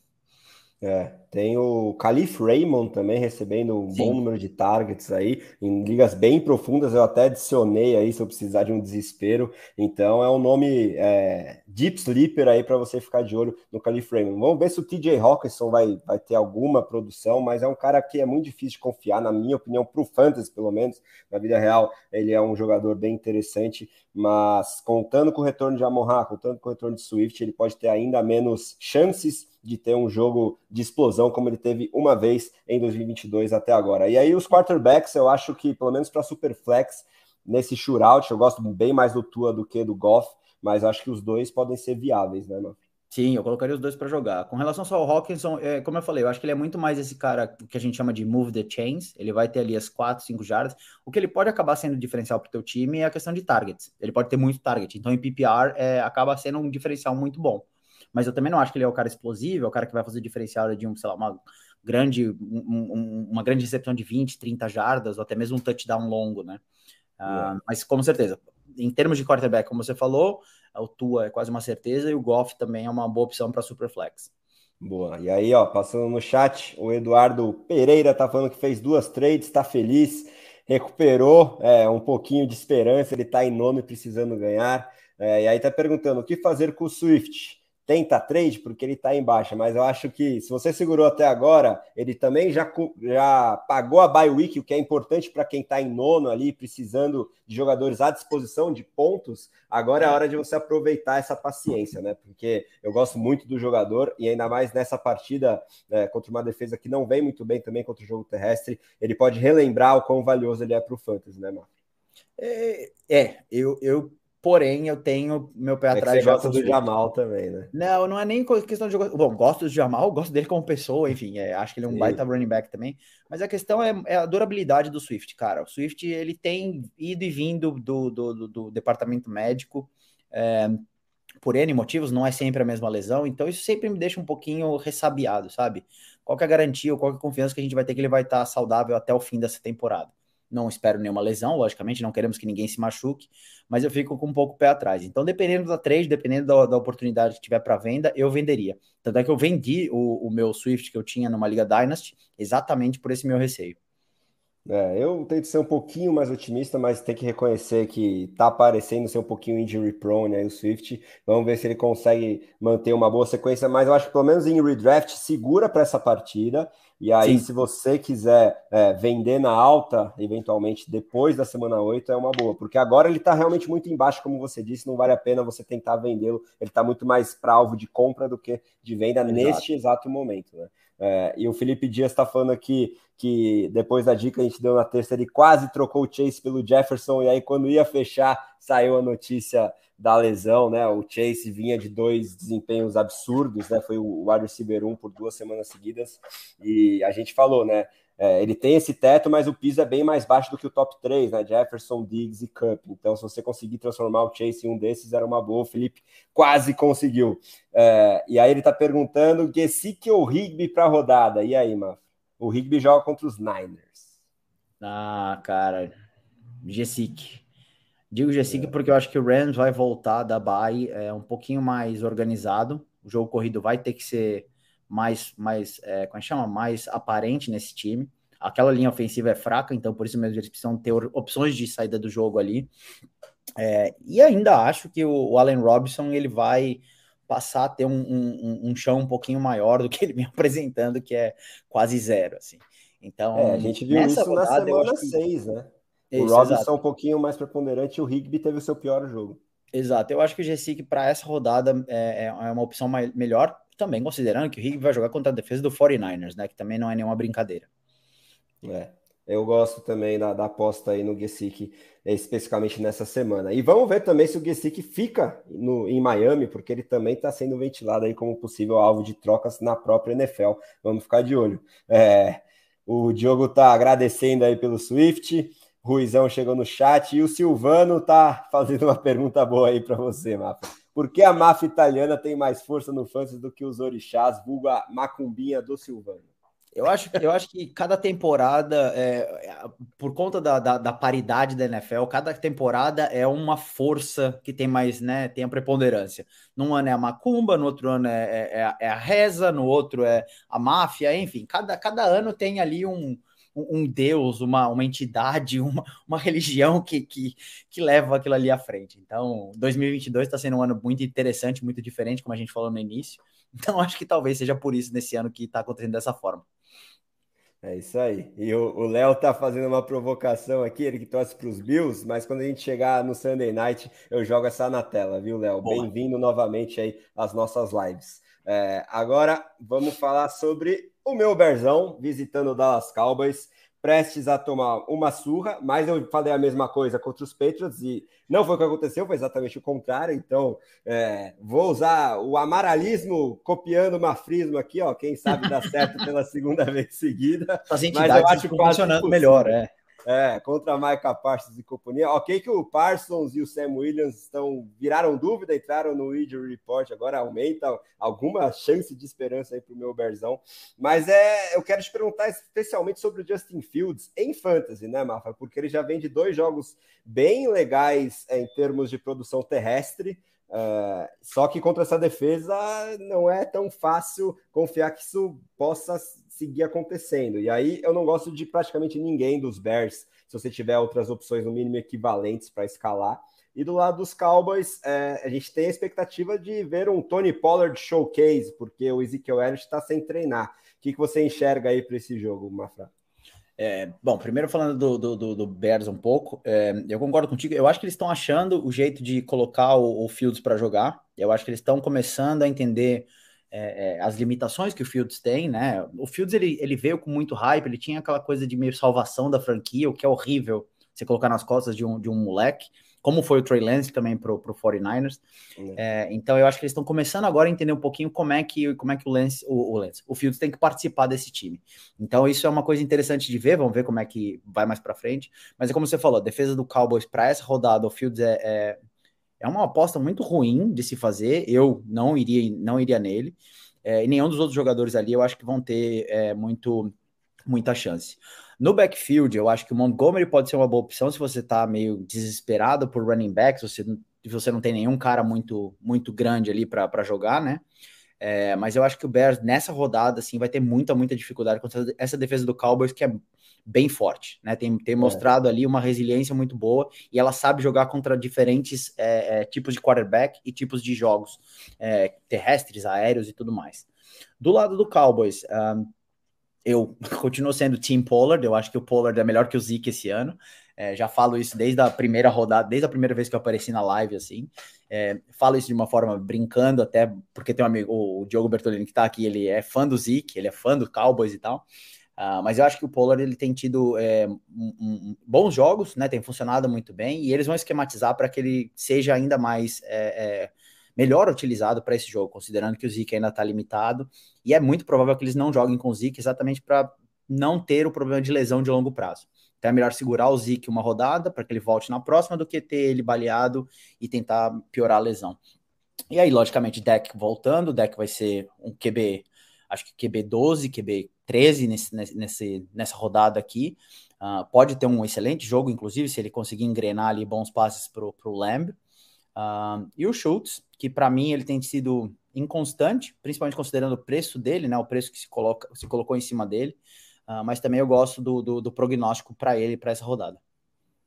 É, tem o Calif Raymond também recebendo um Sim. bom número de targets aí, em ligas bem profundas, eu até adicionei aí se eu precisar de um desespero. Então é um nome é, deep sleeper aí para você ficar de olho no Calif Raymond. Vamos ver se o TJ Hawkinson vai, vai ter alguma produção, mas é um cara que é muito difícil de confiar, na minha opinião, para o Fantasy, pelo menos. Na vida real, ele é um jogador bem interessante, mas contando com o retorno de Amon contando com o retorno de Swift, ele pode ter ainda menos chances de ter um jogo de explosão como ele teve uma vez em 2022 até agora. E aí os quarterbacks, eu acho que pelo menos para Superflex, nesse shootout, eu gosto bem mais do Tua do que do Goff, mas acho que os dois podem ser viáveis, né, mano? Sim, eu colocaria os dois para jogar. Com relação só ao Hawkinson, é, como eu falei, eu acho que ele é muito mais esse cara que a gente chama de move the chains. Ele vai ter ali as 4, 5 jardas. O que ele pode acabar sendo diferencial para o teu time é a questão de targets. Ele pode ter muito target. Então, em PPR, é, acaba sendo um diferencial muito bom mas eu também não acho que ele é o cara explosivo, é o cara que vai fazer diferencial de um, sei lá, uma grande, um, uma grande recepção de 20, 30 jardas, ou até mesmo um touchdown longo, né? Uh, mas com certeza, em termos de quarterback, como você falou, o Tua é quase uma certeza e o Goff também é uma boa opção para Superflex. Boa. E aí, ó, passando no chat, o Eduardo Pereira tá falando que fez duas trades, tá feliz, recuperou é, um pouquinho de esperança, ele tá em nome precisando ganhar. É, e aí tá perguntando o que fazer com o Swift tenta trade porque ele está em baixa, mas eu acho que se você segurou até agora, ele também já, já pagou a bye week, o que é importante para quem está em nono ali, precisando de jogadores à disposição de pontos. Agora é a hora de você aproveitar essa paciência, né? Porque eu gosto muito do jogador e ainda mais nessa partida né, contra uma defesa que não vem muito bem também contra o jogo terrestre, ele pode relembrar o quão valioso ele é para o fantasy, né, Marcos? É, é, eu, eu Porém, eu tenho meu pé é atrás. Você gosta do Jamal também, né? Não, não é nem questão de. Bom, gosto do Jamal, gosto dele como pessoa, enfim, é, acho que ele é um Sim. baita running back também. Mas a questão é, é, a durabilidade do Swift, cara. O Swift ele tem ido e vindo do, do, do, do departamento médico. É, por N motivos, não é sempre a mesma lesão, então isso sempre me deixa um pouquinho ressabiado, sabe? Qual é a garantia ou qual é a confiança que a gente vai ter que ele vai estar saudável até o fim dessa temporada? Não espero nenhuma lesão, logicamente, não queremos que ninguém se machuque, mas eu fico com um pouco o pé atrás. Então, dependendo da trade, dependendo da, da oportunidade que tiver para venda, eu venderia. Tanto é que eu vendi o, o, meu Swift que eu tinha numa Liga Dynasty exatamente por esse meu receio. É, eu tento ser um pouquinho mais otimista, mas tem que reconhecer que tá parecendo ser um pouquinho injury prone aí o Swift. Vamos ver se ele consegue manter uma boa sequência, mas eu acho que pelo menos em redraft segura para essa partida. E aí, Sim. se você quiser é, vender na alta, eventualmente depois da semana 8, é uma boa, porque agora ele está realmente muito embaixo, como você disse, não vale a pena você tentar vendê-lo, ele está muito mais para alvo de compra do que de venda Exato. neste exato momento. Né? É, e o Felipe Dias está falando aqui que depois da dica que a gente deu na terça, ele quase trocou o Chase pelo Jefferson, e aí quando ia fechar, saiu a notícia da lesão, né? O Chase vinha de dois desempenhos absurdos, né? Foi o wide receiver 1 por duas semanas seguidas, e a gente falou, né? É, ele tem esse teto, mas o piso é bem mais baixo do que o top 3, né? Jefferson, Diggs e Cup. Então, se você conseguir transformar o Chase em um desses, era uma boa. O Felipe quase conseguiu. É, e aí ele tá perguntando: Gesick ou Rigby para a rodada? E aí, Maf? O Rigby joga contra os Niners. Ah, cara. Gesick. Digo Gesick é. porque eu acho que o Rams vai voltar da bye é, um pouquinho mais organizado. O jogo corrido vai ter que ser mais, mais é, como é chama? Mais aparente nesse time. Aquela linha ofensiva é fraca, então por isso mesmo eles precisam ter opções de saída do jogo ali. É, e ainda acho que o, o, Allen Robinson ele vai passar a ter um, um, um, chão um pouquinho maior do que ele vem apresentando, que é quase zero, assim. Então, é, a gente viu isso rodada, na semana 6, que... né? O isso, Robinson exato. um pouquinho mais preponderante e o Rigby teve o seu pior jogo. Exato, eu acho que o Gesick para essa rodada é, é, uma opção mais, melhor, também considerando que o Rigby vai jogar contra a defesa do 49ers, né? Que também não é nenhuma brincadeira. É. Eu gosto também da, da aposta aí no Gesick, especificamente nessa semana. E vamos ver também se o Gesick fica no, em Miami, porque ele também está sendo ventilado aí como possível alvo de trocas na própria NFL. Vamos ficar de olho. É, o Diogo está agradecendo aí pelo Swift. Ruizão chegou no chat e o Silvano tá fazendo uma pergunta boa aí para você, Mapa. Por que a máfia italiana tem mais força no fantasy do que os orixás, vulga macumbinha do Silvano? Eu acho, eu acho que cada temporada, é, por conta da, da, da, paridade da NFL, cada temporada é uma força que tem mais, né? Tem a preponderância. Num ano é a macumba, no outro ano é, é, é, é a reza, no outro é a máfia, enfim, cada, cada ano tem ali um, um deus, uma, uma entidade, uma, uma religião que, que, que leva aquilo ali à frente. Então, 2022 está sendo um ano muito interessante, muito diferente, como a gente falou no início. Então, acho que talvez seja por isso nesse ano que está acontecendo dessa forma. É isso aí. E o Léo tá fazendo uma provocação aqui, ele que torce para os Bills, mas quando a gente chegar no Sunday Night, eu jogo essa na tela, viu, Léo? Bem-vindo novamente aí às nossas lives. É, agora vamos falar sobre o meu Berzão visitando o Dallas Cowboys prestes a tomar uma surra, mas eu falei a mesma coisa contra os Patriots e não foi o que aconteceu, foi exatamente o contrário. Então, é, vou usar o amaralismo copiando o mafrismo aqui, ó. Quem sabe dá certo pela segunda vez seguida. As entidades mas eu acho funcionando melhor, é. É, contra Micah Parsons e companhia. Ok que o Parsons e o Sam Williams estão viraram dúvida, entraram no injury report, agora aumenta alguma chance de esperança aí para o meu Berzão. Mas é, eu quero te perguntar especialmente sobre o Justin Fields em fantasy, né, Mafa? Porque ele já vem de dois jogos bem legais é, em termos de produção terrestre. Uh, só que contra essa defesa não é tão fácil confiar que isso possa seguir acontecendo. E aí eu não gosto de praticamente ninguém dos Bears, se você tiver outras opções, no mínimo equivalentes para escalar. E do lado dos Cowboys, é, a gente tem a expectativa de ver um Tony Pollard showcase, porque o Ezekiel Elliott está sem treinar. O que, que você enxerga aí para esse jogo, Mafra? É, bom, primeiro falando do, do, do, do Bears um pouco, é, eu concordo contigo. Eu acho que eles estão achando o jeito de colocar o, o Fields para jogar. Eu acho que eles estão começando a entender é, é, as limitações que o Fields tem, né? O Fields ele, ele veio com muito hype, ele tinha aquela coisa de meio salvação da franquia, o que é horrível você colocar nas costas de um, de um moleque, como foi o Trey Lance também pro, pro 49ers. Uhum. É, então eu acho que eles estão começando agora a entender um pouquinho como é que, como é que o Lance, o, o Lance, o Fields tem que participar desse time. Então isso é uma coisa interessante de ver, vamos ver como é que vai mais para frente. Mas é como você falou, a defesa do Cowboys para essa rodada, o Fields é, é uma aposta muito ruim de se fazer. Eu não iria, não iria nele. É, e nenhum dos outros jogadores ali eu acho que vão ter é, muito, muita chance. No backfield, eu acho que o Montgomery pode ser uma boa opção se você está meio desesperado por running backs, se você, você não tem nenhum cara muito, muito grande ali para jogar, né? É, mas eu acho que o Bears nessa rodada assim vai ter muita, muita dificuldade contra essa defesa do Cowboys que é bem forte, né? Tem, tem é. mostrado ali uma resiliência muito boa e ela sabe jogar contra diferentes é, é, tipos de quarterback e tipos de jogos é, terrestres, aéreos e tudo mais. Do lado do Cowboys, um, eu continuo sendo Team Pollard, eu acho que o Pollard é melhor que o Zeke esse ano. É, já falo isso desde a primeira rodada, desde a primeira vez que eu apareci na live, assim. É, falo isso de uma forma brincando, até porque tem um amigo, o Diogo Bertolini, que tá aqui, ele é fã do Zeke, ele é fã do Cowboys e tal. Uh, mas eu acho que o Pollard ele tem tido é, um, um, bons jogos, né? Tem funcionado muito bem e eles vão esquematizar para que ele seja ainda mais é, é, melhor utilizado para esse jogo, considerando que o Zeke ainda está limitado e é muito provável que eles não joguem com o Zeke exatamente para não ter o problema de lesão de longo prazo. Então é melhor segurar o Zeke uma rodada para que ele volte na próxima do que ter ele baleado e tentar piorar a lesão. E aí, logicamente, deck voltando, deck vai ser um QB, acho que QB 12, QB 13 nesse, nesse, nessa rodada aqui. Uh, pode ter um excelente jogo, inclusive, se ele conseguir engrenar ali bons passes para o Lamb. Uh, e o Schultz, que para mim ele tem sido inconstante, principalmente considerando o preço dele, né, o preço que se, coloca, se colocou em cima dele. Uh, mas também eu gosto do, do, do prognóstico para ele para essa rodada.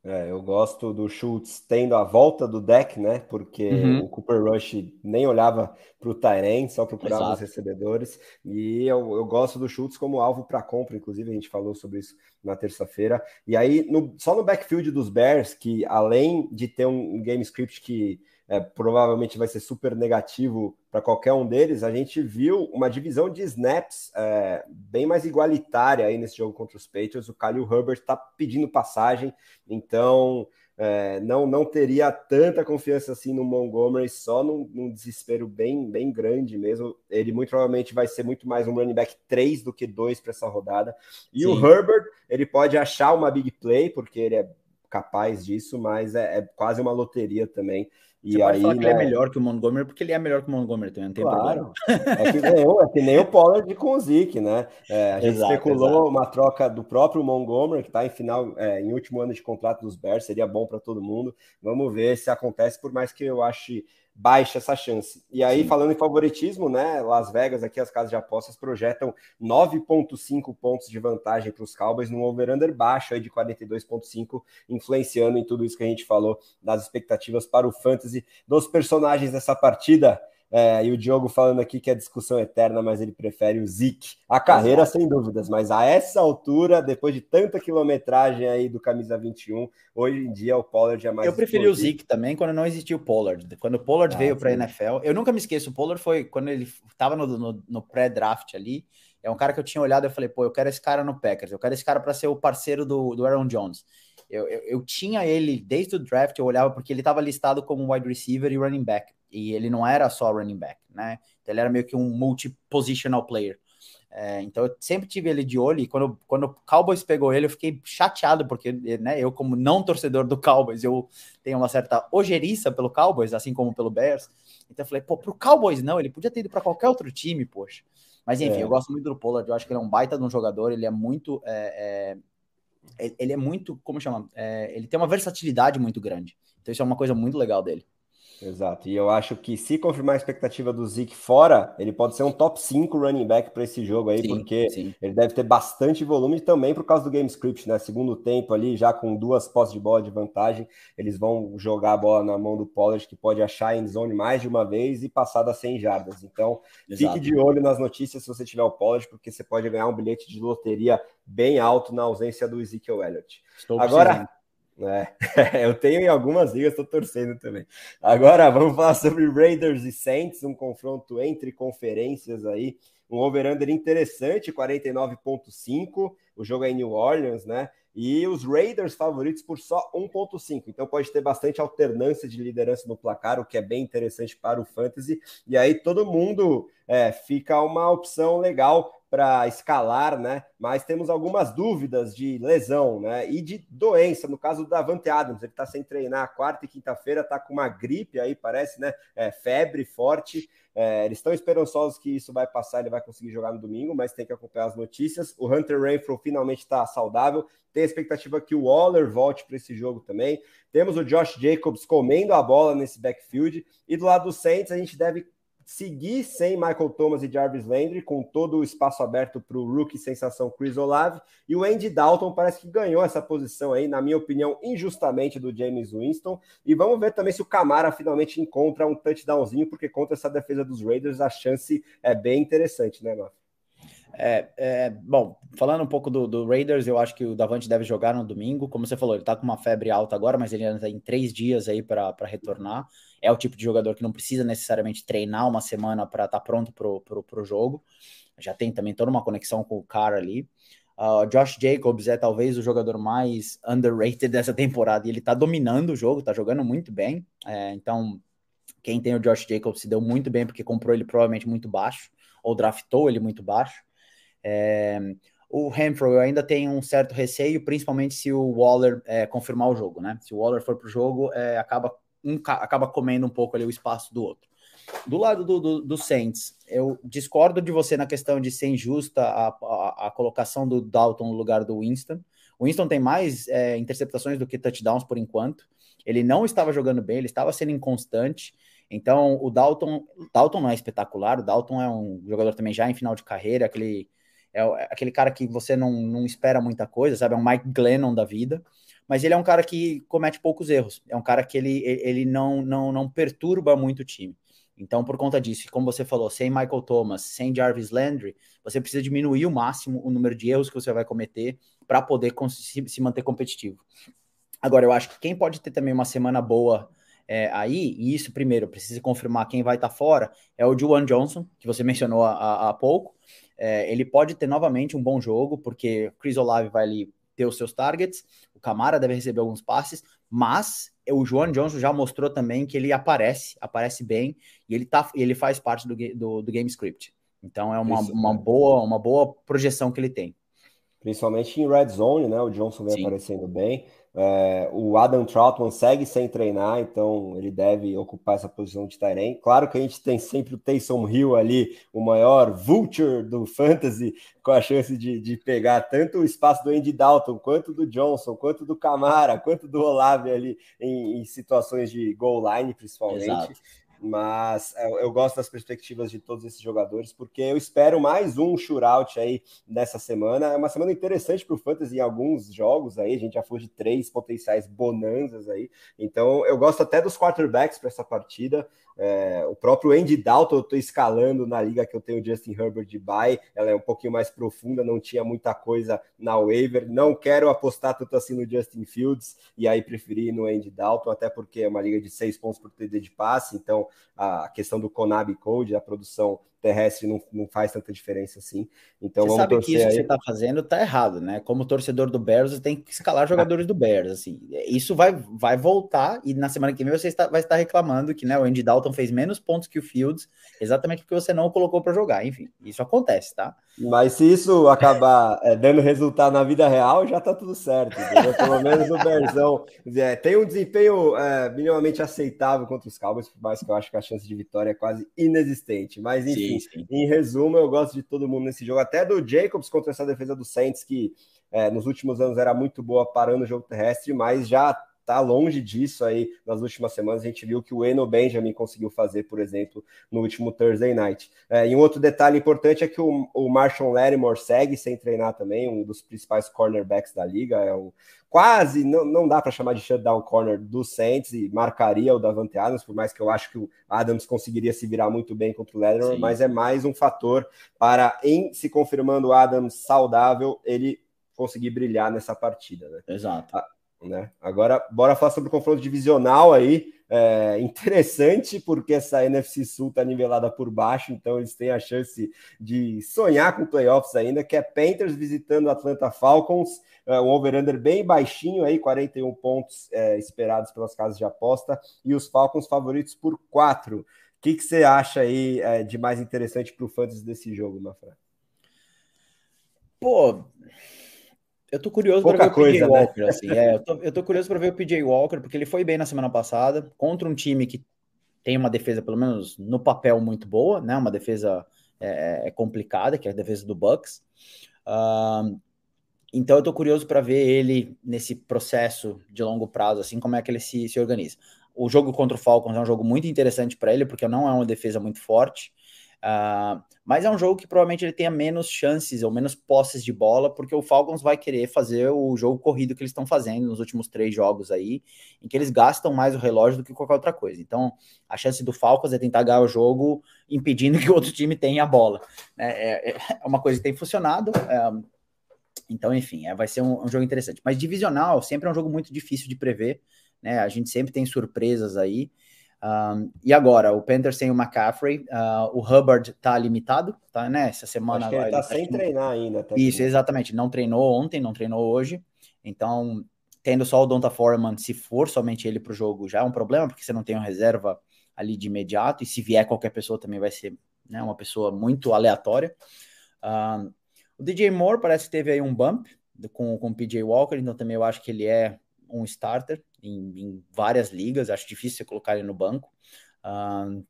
É, eu gosto do Schultz tendo a volta do deck, né? Porque uhum. o Cooper Rush nem olhava para o Tyrant, só procurava Exato. os recebedores. E eu, eu gosto do Schultz como alvo para compra, inclusive a gente falou sobre isso na terça-feira. E aí, no, só no backfield dos Bears, que além de ter um, um game script que é, provavelmente vai ser super negativo para qualquer um deles, a gente viu uma divisão de snaps é, bem mais igualitária aí nesse jogo contra os Patriots. O Khalil Herbert está pedindo passagem, então é, não, não teria tanta confiança assim no Montgomery, só num, num, desespero bem, bem grande mesmo. Ele muito provavelmente vai ser muito mais um running back 3 do que 2 para essa rodada. E Sim. o Herbert, ele pode achar uma big play, porque ele é capaz disso, mas é, é quase uma loteria também. E Você aí, falar que né... ele é né? melhor que o Montgomery, porque ele é melhor que o Montgomery também, não tem claro. problema. É que, nem, é que nem o Pollard com o Zeke, né? É, a gente exato, especulou exato. uma troca do próprio Montgomery, que está em final, é, em último ano de contrato dos Bears, seria bom para todo mundo. Vamos ver se acontece, por mais que eu ache baixa essa chance. E aí, Sim. falando em favoritismo, né? Las Vegas, aqui as casas de apostas projetam 9,5 pontos de vantagem para os Cowboys no over-under baixo aí de 42,5, influenciando em tudo isso que a gente falou das expectativas para o fantasy dos personagens dessa partida. É, e o Diogo falando aqui que é discussão eterna, mas ele prefere o Zik. A carreira, sem dúvidas, mas a essa altura, depois de tanta quilometragem aí do camisa 21, hoje em dia o Pollard é mais. Eu preferi o Zik também quando não existia o Pollard. Quando o Pollard ah, veio para a NFL, eu nunca me esqueço, o Pollard foi quando ele estava no, no, no pré-draft ali. É um cara que eu tinha olhado e falei, pô, eu quero esse cara no Packers, eu quero esse cara para ser o parceiro do, do Aaron Jones. Eu, eu, eu, tinha ele desde o draft, eu olhava porque ele estava listado como wide receiver e running back e ele não era só running back, né? Então ele era meio que um multi-positional player. É, então eu sempre tive ele de olho e quando, quando o Cowboys pegou ele, eu fiquei chateado, porque né, eu, como não torcedor do Cowboys, eu tenho uma certa ojeriça pelo Cowboys, assim como pelo Bears. Então eu falei, pô, pro Cowboys não, ele podia ter ido para qualquer outro time, poxa. Mas enfim, é. eu gosto muito do Pollard, eu acho que ele é um baita de um jogador, ele é muito. É, é ele é muito, como chama? É, ele tem uma versatilidade muito grande. Então isso é uma coisa muito legal dele. Exato. E eu acho que se confirmar a expectativa do Zeke fora, ele pode ser um top 5 running back para esse jogo aí, sim, porque sim. ele deve ter bastante volume também por causa do game script, né? Segundo tempo ali, já com duas posses de bola de vantagem, eles vão jogar a bola na mão do Pollard, que pode achar a endzone mais de uma vez e passar das 100 jardas. Então, Exato. fique de olho nas notícias se você tiver o Pollard, porque você pode ganhar um bilhete de loteria bem alto na ausência do Ezekiel Elliott. Estou Agora, precisando. É, eu tenho em algumas ligas, estou torcendo também. Agora vamos falar sobre Raiders e Saints, um confronto entre conferências aí, um over-under interessante, 49.5, o jogo é em New Orleans, né? E os Raiders favoritos por só 1.5, então pode ter bastante alternância de liderança no placar, o que é bem interessante para o Fantasy. E aí todo mundo é, fica uma opção legal para escalar, né? Mas temos algumas dúvidas de lesão, né? E de doença, no caso do Davante Adams, ele está sem treinar quarta e quinta-feira, está com uma gripe aí, parece, né? É, febre forte. É, eles estão esperançosos que isso vai passar, ele vai conseguir jogar no domingo, mas tem que acompanhar as notícias. O Hunter Renfro finalmente está saudável. Tem a expectativa que o Waller volte para esse jogo também. Temos o Josh Jacobs comendo a bola nesse backfield. E do lado do Saints, a gente deve seguir sem Michael Thomas e Jarvis Landry, com todo o espaço aberto para o rookie sensação Chris Olave, e o Andy Dalton parece que ganhou essa posição aí, na minha opinião, injustamente do James Winston, e vamos ver também se o Camara finalmente encontra um touchdownzinho, porque contra essa defesa dos Raiders a chance é bem interessante, né, Mafia? É, é, bom, falando um pouco do, do, Raiders, eu acho que o Davante deve jogar no domingo. Como você falou, ele tá com uma febre alta agora, mas ele ainda tem três dias aí para retornar. É o tipo de jogador que não precisa necessariamente treinar uma semana para estar tá pronto pro, pro, pro jogo. Já tem também toda uma conexão com o cara ali. Uh, Josh Jacobs é talvez o jogador mais underrated dessa temporada e ele tá dominando o jogo, tá jogando muito bem. É, então, quem tem o Josh Jacobs se deu muito bem porque comprou ele provavelmente muito baixo ou draftou ele muito baixo. É, o Renfro eu ainda tenho um certo receio, principalmente se o Waller é, confirmar o jogo, né? Se o Waller for para o jogo, é, acaba, um, acaba comendo um pouco ali o espaço do outro. Do lado do, do, do, Saints, eu discordo de você na questão de ser injusta a, a, a colocação do Dalton no lugar do Winston. O Winston tem mais é, interceptações do que touchdowns por enquanto. Ele não estava jogando bem, ele estava sendo inconstante. Então, o Dalton, Dalton não é espetacular, o Dalton é um jogador também já em final de carreira, aquele é, é aquele cara que você não, não espera muita coisa, sabe? É um Mike Glennon da vida, mas ele é um cara que comete poucos erros. É um cara que ele, ele não, não, não perturba muito o time. Então, por conta disso, como você falou, sem Michael Thomas, sem Jarvis Landry, você precisa diminuir o máximo o número de erros que você vai cometer para poder se manter competitivo. Agora, eu acho que quem pode ter também uma semana boa é, aí, e isso primeiro, precisa confirmar quem vai estar tá fora, é o Juwan Johnson, que você mencionou há, há pouco. É, ele pode ter novamente um bom jogo, porque o Chris Olave vai ali ter os seus targets, o Camara deve receber alguns passes, mas o João Johnson já mostrou também que ele aparece, aparece bem, e ele, tá, ele faz parte do, do, do game script. Então é uma, uma, boa, uma boa projeção que ele tem. Principalmente em red zone, né? O Johnson vem Sim. aparecendo bem. É, o Adam Troutman segue sem treinar, então ele deve ocupar essa posição de Tyrene. Claro que a gente tem sempre o Taysom Hill ali, o maior vulture do fantasy, com a chance de, de pegar tanto o espaço do Andy Dalton, quanto do Johnson, quanto do Camara, quanto do Olave ali em, em situações de goal line, principalmente. Exato mas eu, eu, gosto das perspectivas de todos esses jogadores, porque eu espero mais um shootout aí nessa semana. É uma semana interessante para o Fantasy em alguns jogos aí, a gente já falou de três potenciais bonanzas aí, então eu gosto até dos quarterbacks para essa partida. É, o próprio Andy Dalton eu estou escalando na liga que eu tenho o Justin Herbert de bye, ela é um pouquinho mais profunda, não tinha muita coisa na waiver, não quero apostar tanto assim no Justin Fields, e aí preferi no Andy Dalton, até porque é uma liga de seis pontos por TD de passe, então a questão do Konami Code, a produção terrestre não, não faz tanta diferença assim. Então você sabe que isso aí. que você está fazendo está errado, né? Como torcedor do Bears, você tem que escalar jogadores do Bears, assim. Isso vai, vai voltar e na semana que vem você está, vai estar reclamando que né, o Andy Dalton fez menos pontos que o Fields, exatamente porque você não o colocou para jogar. Enfim, isso acontece, tá? Mas se isso acabar é, dando resultado na vida real, já tá tudo certo. Entendeu? Pelo menos o Berzão é, tem um desempenho é, minimamente aceitável contra os Cowboys, por mais que eu acho que a chance de vitória é quase inexistente. Mas enfim, sim, sim. em resumo, eu gosto de todo mundo nesse jogo, até do Jacobs contra essa defesa do Saints, que é, nos últimos anos era muito boa parando o jogo terrestre, mas já tá longe disso aí nas últimas semanas. A gente viu que o Eno Benjamin conseguiu fazer, por exemplo, no último Thursday Night. É, e um outro detalhe importante é que o, o Marshall Lattimore segue sem treinar também, um dos principais cornerbacks da liga. É um quase, não, não dá para chamar de shutdown corner do Saints e marcaria o Davante Adams, por mais que eu acho que o Adams conseguiria se virar muito bem contra o Lattimore, mas é mais um fator para, em se confirmando o Adams saudável, ele conseguir brilhar nessa partida, né? Exato. Ah, né? Agora, bora falar sobre o confronto divisional aí. É interessante porque essa NFC Sul está nivelada por baixo, então eles têm a chance de sonhar com playoffs ainda, que é Panthers visitando Atlanta Falcons, é, um over-under bem baixinho aí, 41 pontos é, esperados pelas casas de aposta, e os Falcons favoritos por 4. O que, que você acha aí é, de mais interessante para o fantasy desse jogo, Mafra? Pô, eu tô curioso para ver o PJ né? Walker, assim. É, eu, tô, eu tô curioso para ver o PJ Walker, porque ele foi bem na semana passada, contra um time que tem uma defesa, pelo menos no papel, muito boa, né? Uma defesa é, é complicada, que é a defesa do Bucks. Uh, então eu tô curioso para ver ele nesse processo de longo prazo, assim, como é que ele se, se organiza. O jogo contra o Falcons é um jogo muito interessante para ele, porque não é uma defesa muito forte. Uh, mas é um jogo que provavelmente ele tenha menos chances ou menos posses de bola, porque o Falcons vai querer fazer o jogo corrido que eles estão fazendo nos últimos três jogos aí, em que eles gastam mais o relógio do que qualquer outra coisa. Então, a chance do Falcons é tentar ganhar o jogo impedindo que o outro time tenha a bola. É, é, é uma coisa que tem funcionado. É, então, enfim, é, vai ser um, um, jogo interessante. Mas divisional sempre é um jogo muito difícil de prever. Né? A gente sempre tem surpresas aí. Um, e agora, o Panthers tem o McCaffrey, uh, o Hubbard tá limitado, tá, né? Essa semana. Acho ele tá sem treinar ainda. Tá Isso, exatamente. Não treinou ontem, não treinou hoje. Então, tendo só o Donta Foreman, se for somente ele para o jogo, já é um problema, porque você não tem uma reserva ali de imediato. E se vier qualquer pessoa, também vai ser né, uma pessoa muito aleatória. Um, o DJ Moore parece que teve aí um bump com, com o PJ Walker, então também eu acho que ele é um starter em, em várias ligas, acho difícil você colocar ele no banco. Uh,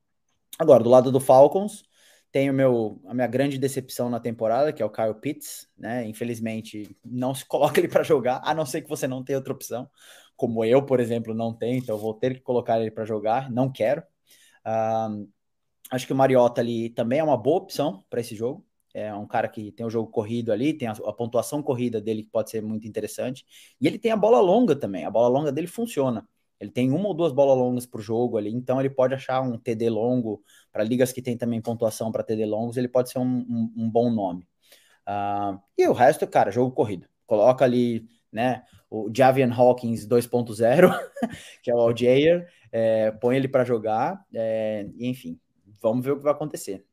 agora, do lado do Falcons, tem o meu, a minha grande decepção na temporada, que é o Kyle Pitts, né? Infelizmente, não se coloca ele para jogar, a não ser que você não tenha outra opção, como eu, por exemplo, não tenho, então vou ter que colocar ele para jogar, não quero. Uh, acho que o Mariota ali também é uma boa opção para esse jogo é um cara que tem o jogo corrido ali, tem a, a, pontuação corrida dele que pode ser muito interessante. E ele tem a bola longa também, a bola longa dele funciona. Ele tem uma ou duas bolas longas por jogo ali, então ele pode achar um TD longo para ligas que tem também pontuação para TD longos, ele pode ser um, um, um bom nome. Uh, e o resto, cara, jogo corrido. Coloca ali, né, o Javian Hawkins 2.0, que é o Aljair, é, põe ele para jogar, é, e enfim, vamos ver o que vai acontecer.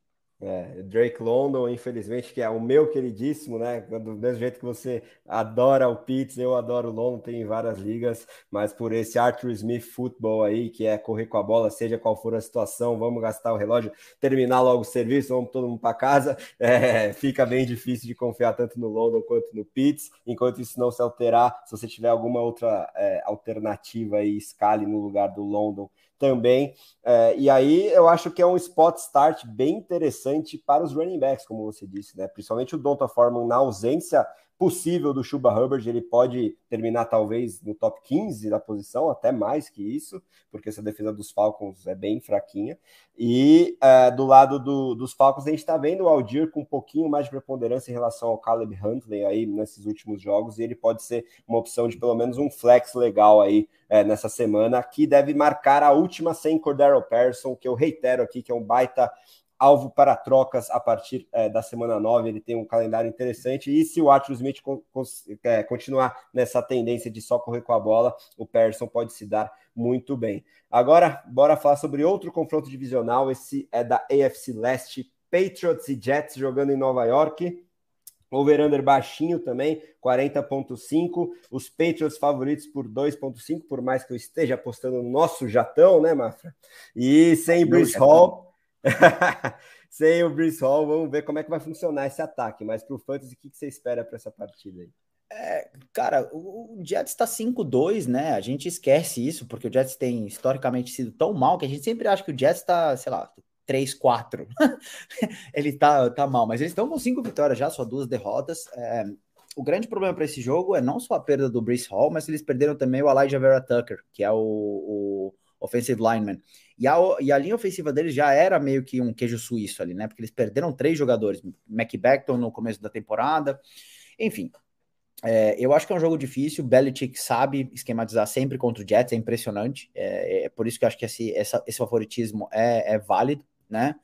É, Drake London, infelizmente, que é o meu queridíssimo, né? Do mesmo jeito que você adora o Pitts, eu adoro o London, tem várias ligas, mas por esse Arthur Smith Football aí, que é correr com a bola, seja qual for a situação, vamos gastar o relógio, terminar logo o serviço, vamos todo mundo para casa, é, fica bem difícil de confiar tanto no London quanto no Pitts, enquanto isso não se alterar, se você tiver alguma outra é, alternativa aí, escale no lugar do London, também. É, e aí eu acho que é um spot start bem interessante para os running backs, como você disse, né? Principalmente o Donta Foreman na ausência possível do Chuba Hubbard, ele pode terminar talvez no top 15 da posição, até mais que isso, porque essa defesa dos Falcons é bem fraquinha. E é, do lado do, dos Falcons, a gente está vendo o Aldir com um pouquinho mais de preponderância em relação ao Caleb Huntley aí nesses últimos jogos, e ele pode ser uma opção de pelo menos um flex legal aí é, nessa semana, que deve marcar a última sem Cordero Patterson, que eu reitero aqui, que é um baita alvo para trocas a partir é, da semana 9. Ele tem um calendário interessante. E se o Arthur Smith é, continuar nessa tendência de só correr com a bola, o Persson pode se dar muito bem. Agora, bora falar sobre outro confronto divisional. Esse é da AFC Leste. Patriots e Jets jogando em Nova York. Over-under baixinho também, 40.5. Os Patriots favoritos por 2.5, por mais que eu esteja apostando no nosso jatão, né, Mafra? E sem Bruce Hall, Sem o Bruce Hall, vamos ver como é que vai funcionar esse ataque. Mas para o Fantasy, o que, que você espera para essa partida aí? É, cara, o Jets está 5-2, né? A gente esquece isso, porque o Jets tem historicamente sido tão mal que a gente sempre acha que o Jets está, sei lá, 3-4. Ele tá, tá mal, mas eles estão com cinco vitórias já, só duas derrotas. É, o grande problema para esse jogo é não só a perda do Bruce Hall, mas eles perderam também o Elijah Vera Tucker, que é o, o offensive lineman. E a, e a linha ofensiva deles já era meio que um queijo suíço ali, né? Porque eles perderam três jogadores, McBackton no começo da temporada. Enfim, é, eu acho que é um jogo difícil. Belichick sabe esquematizar sempre contra o Jets, é impressionante. É, é por isso que eu acho que esse, essa, esse favoritismo é, é válido, né?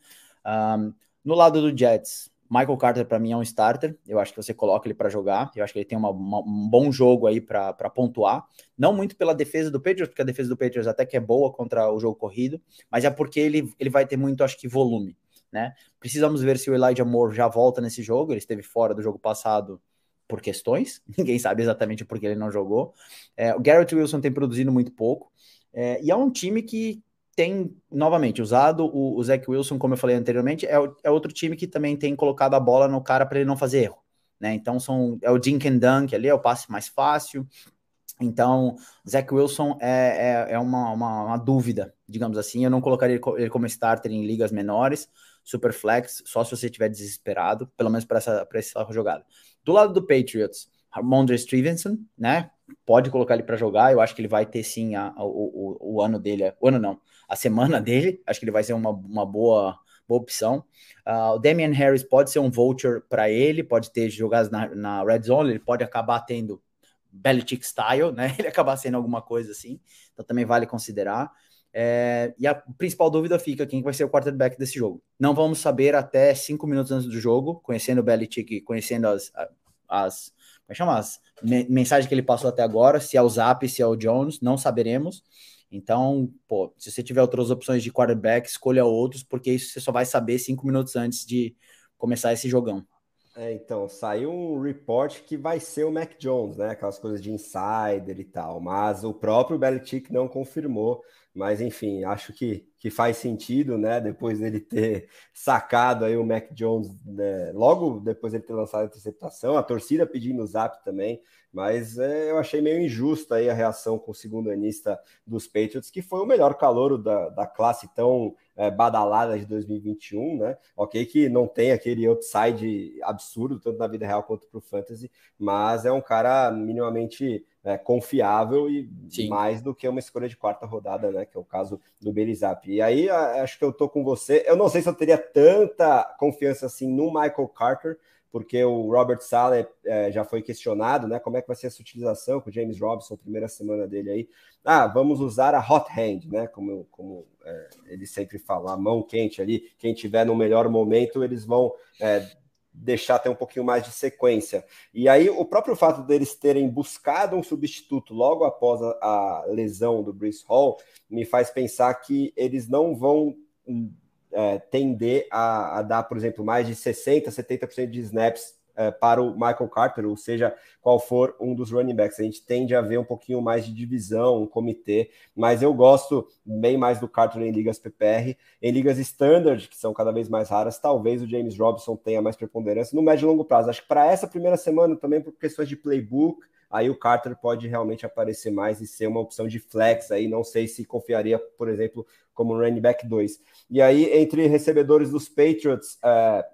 Um, no lado do Jets, Michael Carter, para mim, é um starter. Eu acho que você coloca ele para jogar. Eu acho que ele tem uma, uma, um bom jogo aí para pontuar. Não muito pela defesa do Patriots, porque a defesa do Patriots até que é boa contra o jogo corrido, mas é porque ele, ele vai ter muito, acho que, volume. Né? Precisamos ver se o Elijah Moore já volta nesse jogo. Ele esteve fora do jogo passado por questões. Ninguém sabe exatamente por que ele não jogou. É, o Garrett Wilson tem produzido muito pouco. É, e é um time que tem, novamente, usado o, o Zach Wilson, como eu falei anteriormente, é, é outro time que também tem colocado a bola no cara para ele não fazer erro. Né? Então são, é o dink and dunk ali, é o passe mais fácil. Então, Zach Wilson é, é, é uma, uma, uma, dúvida, digamos assim. Eu não colocaria ele como starter em ligas menores, super flex, só se você estiver desesperado, pelo menos para essa, essa jogada. Do lado do Patriots, Ramondre Stevenson, né? Pode colocar ele para jogar. Eu acho que ele vai ter sim a, a, o, o, o, ano dele. O ano não, a semana dele. Acho que ele vai ser uma, uma boa boa opção. Uh, o Damian Harris pode ser um vulture para ele, pode ter jogadas na, na red zone, ele pode acabar tendo Belichick style, né? Ele acabar sendo alguma coisa assim, então também vale considerar. É, e a principal dúvida fica quem vai ser o quarterback desse jogo. Não vamos saber até cinco minutos antes do jogo, conhecendo o Belichick, conhecendo as, as, como é chama? as mensagens que ele passou até agora, se é o Zap, se é o Jones, não saberemos. Então, pô, se você tiver outras opções de quarterback, escolha outros, porque isso você só vai saber cinco minutos antes de começar esse jogão. É, então, saiu um report que vai ser o Mac Jones, né? Aquelas coisas de insider e tal, mas o próprio Belichick não confirmou. Mas enfim, acho que, que faz sentido, né? Depois dele ter sacado aí o Mac Jones, né? logo depois dele ter lançado a interceptação, a torcida pedindo o zap também. Mas é, eu achei meio injusta aí a reação com o segundo anista dos Patriots, que foi o melhor calouro da, da classe tão é, badalada de 2021, né? Ok, que não tem aquele upside absurdo, tanto na vida real quanto para o fantasy, mas é um cara minimamente é, confiável e Sim. mais do que uma escolha de quarta rodada, né? Que é o caso do Belizap. E aí acho que eu tô com você. Eu não sei se eu teria tanta confiança assim no Michael Carter, porque o Robert Sala é, já foi questionado, né? Como é que vai ser essa utilização com o James Robinson, primeira semana dele aí. Ah, vamos usar a hot hand, né? Como, como é, ele sempre fala, a mão quente ali. Quem tiver no melhor momento, eles vão é, deixar ter um pouquinho mais de sequência. E aí, o próprio fato deles terem buscado um substituto logo após a, lesão do Bruce Hall me faz pensar que eles não vão é, tender a, a, dar, por exemplo, mais de 60%, 70% de snaps é, para o Michael Carter, ou seja, qual for um dos running backs. A gente tende a ver um pouquinho mais de divisão, um comitê, mas eu gosto bem mais do Carter em ligas PPR. Em ligas standard, que são cada vez mais raras, talvez o James Robinson tenha mais preponderância no médio e longo prazo. Acho que para essa primeira semana, também por questões de playbook, aí o Carter pode realmente aparecer mais e ser uma opção de flex aí, não sei se confiaria, por exemplo, como running back 2. E aí, entre recebedores dos Patriots, é,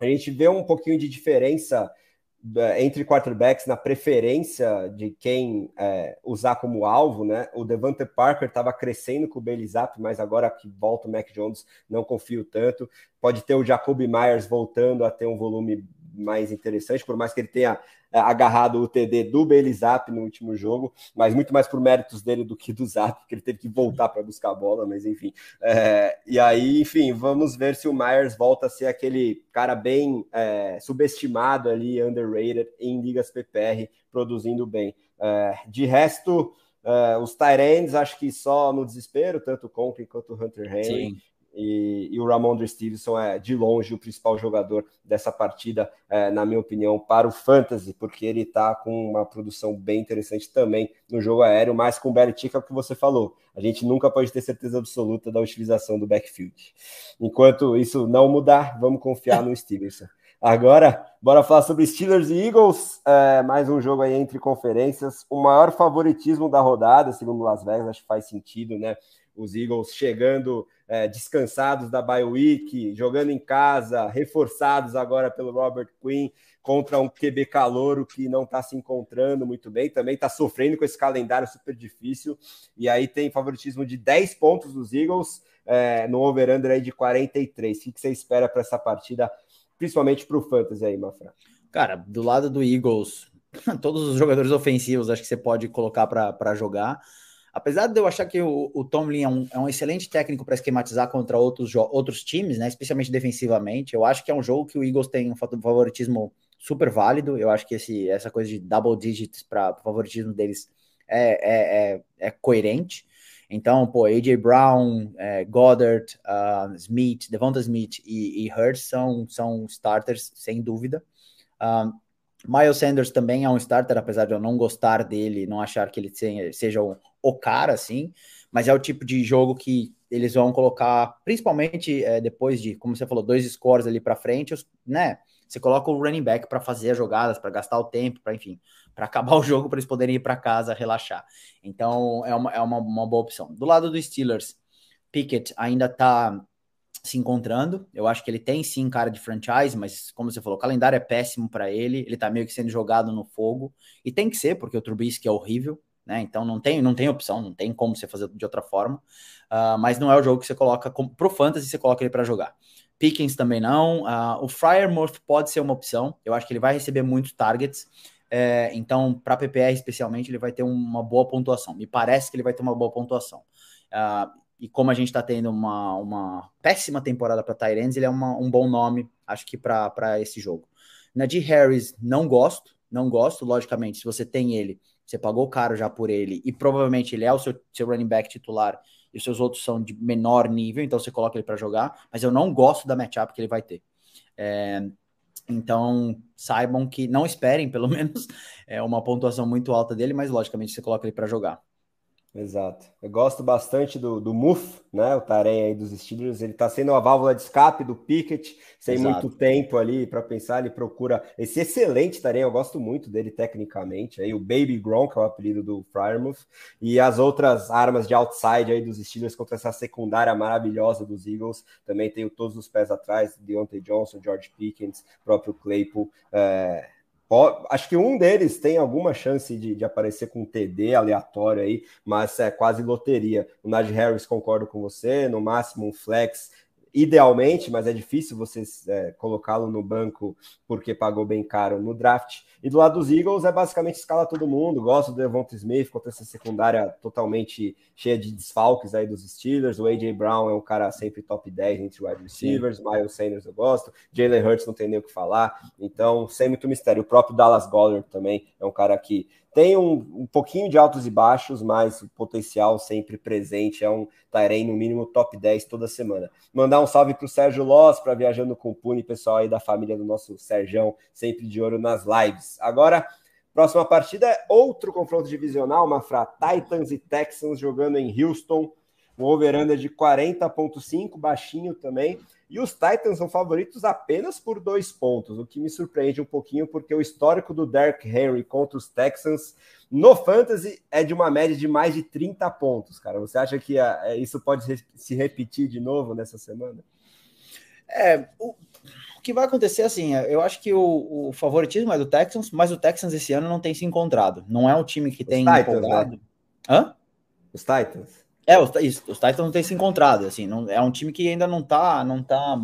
a gente vê um pouquinho de diferença é, entre quarterbacks na preferência de quem é, usar como alvo, né? O Devante Parker estava crescendo com o Bailey Zapp, mas agora que volta o Mac Jones, não confio tanto. Pode ter o Jacoby Myers voltando a ter um volume mais interessante, por mais que ele tenha é, agarrado o TD do Bailey Zapp no último jogo, mas muito mais por méritos dele do que do Zapp, porque ele teve que voltar para buscar a bola, mas enfim. É, e aí, enfim, vamos ver se o Myers volta a ser aquele cara bem é, subestimado ali, underrated, em ligas PPR, produzindo bem. É, de resto, Uh, os Tyrands, acho que só no desespero, tanto o Conklin quanto o Hunter Henry. E, e, o Ramondre Stevenson é de longe o principal jogador dessa partida, é, na minha opinião, para o Fantasy, porque ele está com uma produção bem interessante também no jogo aéreo, mas com o Belichick é que você falou. A gente nunca pode ter certeza absoluta da utilização do backfield. Enquanto isso não mudar, vamos confiar no Stevenson. Agora, bora falar sobre Steelers e Eagles. É, mais um jogo aí entre conferências. O maior favoritismo da rodada, segundo Las Vegas, acho que faz sentido, né? Os Eagles chegando é, descansados da bye week, jogando em casa, reforçados agora pelo Robert Quinn contra um QB calouro que não está se encontrando muito bem, também está sofrendo com esse calendário super difícil, e aí tem favoritismo de 10 pontos dos Eagles, é, no over-under aí de 43. O que você espera para essa partida, principalmente para o Fantasy aí, Mafra? Cara, do lado do Eagles, todos os jogadores ofensivos acho que você pode colocar para jogar. Apesar de eu achar que o, o Tomlin é um, é um excelente técnico para esquematizar contra outros, outros times, né, especialmente defensivamente, eu acho que é um jogo que o Eagles tem um favoritismo super válido. Eu acho que esse, essa coisa de double digits para o favoritismo deles é, é, é, é, coerente. Então, pô, A.J. Brown, é, Goddard, uh, Smith, Devonta Smith e, e Hurts são, são starters, sem dúvida. Uh, Miles Sanders também é um starter, apesar de eu não gostar dele, não achar que ele seja o, o cara, assim, mas é o tipo de jogo que eles vão colocar, principalmente é, depois de, como você falou, dois scores ali para frente, os, né? Você coloca o running back para fazer as jogadas, para gastar o tempo, para enfim, para acabar o jogo, para eles poderem ir para casa relaxar. Então é uma, é uma, uma boa opção. Do lado do Steelers, Pickett ainda está se encontrando. Eu acho que ele tem sim cara de franchise, mas como você falou, o calendário é péssimo para ele. Ele tá meio que sendo jogado no fogo e tem que ser porque o Trubisky é horrível, né? Então não tem, não tem opção, não tem como você fazer de outra forma. Uh, mas não é o jogo que você coloca para pro fantasy, você coloca ele para jogar. Pickens também não. Uh, o Fryermuth pode ser uma opção. Eu acho que ele vai receber muitos targets. É, então, para PPR especialmente, ele vai ter uma boa pontuação. Me parece que ele vai ter uma boa pontuação. Uh, e como a gente está tendo uma, uma péssima temporada para Tyrants, ele é uma, um bom nome, acho que, para esse jogo. Najee Harris, não gosto, não gosto, logicamente. Se você tem ele, você pagou caro já por ele, e provavelmente ele é o seu, seu running back titular, e os seus outros são de menor nível, então você coloca ele para jogar, mas eu não gosto da matchup que ele vai ter. É, então, saibam que não esperem, pelo menos, é uma pontuação muito alta dele, mas logicamente você coloca ele para jogar. Exato. Eu gosto bastante do, do Muff, né? O Tarém aí dos Steelers. Ele tá sendo a válvula de escape do Pickett, sem Exato. muito tempo ali para pensar. Ele procura esse excelente Tarém. Eu gosto muito dele tecnicamente. Aí o Baby Gronk é o apelido do Fryermuth. E as outras armas de outside aí dos Steelers contra essa secundária maravilhosa dos Eagles. Também tenho todos os pés atrás: Deontay Johnson, George Pickens, próprio Claypool. É Acho que um deles tem alguma chance de, de, aparecer com um TD aleatório aí, mas é quase loteria. O Najee Harris, concordo com você, no máximo um flex idealmente, mas é difícil você é, colocá-lo no banco porque pagou bem caro no draft. E do lado dos Eagles é basicamente escala todo mundo. Gosto do Devonta Smith contra essa secundária totalmente cheia de desfalques aí dos Steelers. O A.J. Brown é um cara sempre top 10 entre wide receivers. Sim. Miles Sanders eu gosto. Jalen Hurts não tem nem o que falar. Então, sem muito mistério. O próprio Dallas Goddard também é um cara que tem um, um pouquinho de altos e baixos, mas o potencial sempre presente. É um Tyrene, no mínimo, top 10 toda semana. Mandar um salve para o Sérgio Loss, para Viajando com o Pune, pessoal aí da família do nosso Serjão, sempre de ouro nas lives. Agora, próxima partida é outro confronto divisional, Mafra, Titans e Texans jogando em Houston. Um over de 40.5, baixinho também. E os Titans são favoritos apenas por dois pontos, o que me surpreende um pouquinho, porque o histórico do Derrick Henry contra os Texans no Fantasy é de uma média de mais de 30 pontos, cara. Você acha que ah, é, isso pode se repetir de novo nessa semana? É, o, o que vai acontecer assim, é, eu acho que o, o, favoritismo é do Texans, mas o Texans esse ano não tem se encontrado. Não é um time que os tem Titans, né? empolgado. Né? Hã? Os Titans. É, os, os Titans não têm se encontrado, assim, não, é um time que ainda não tá, não tá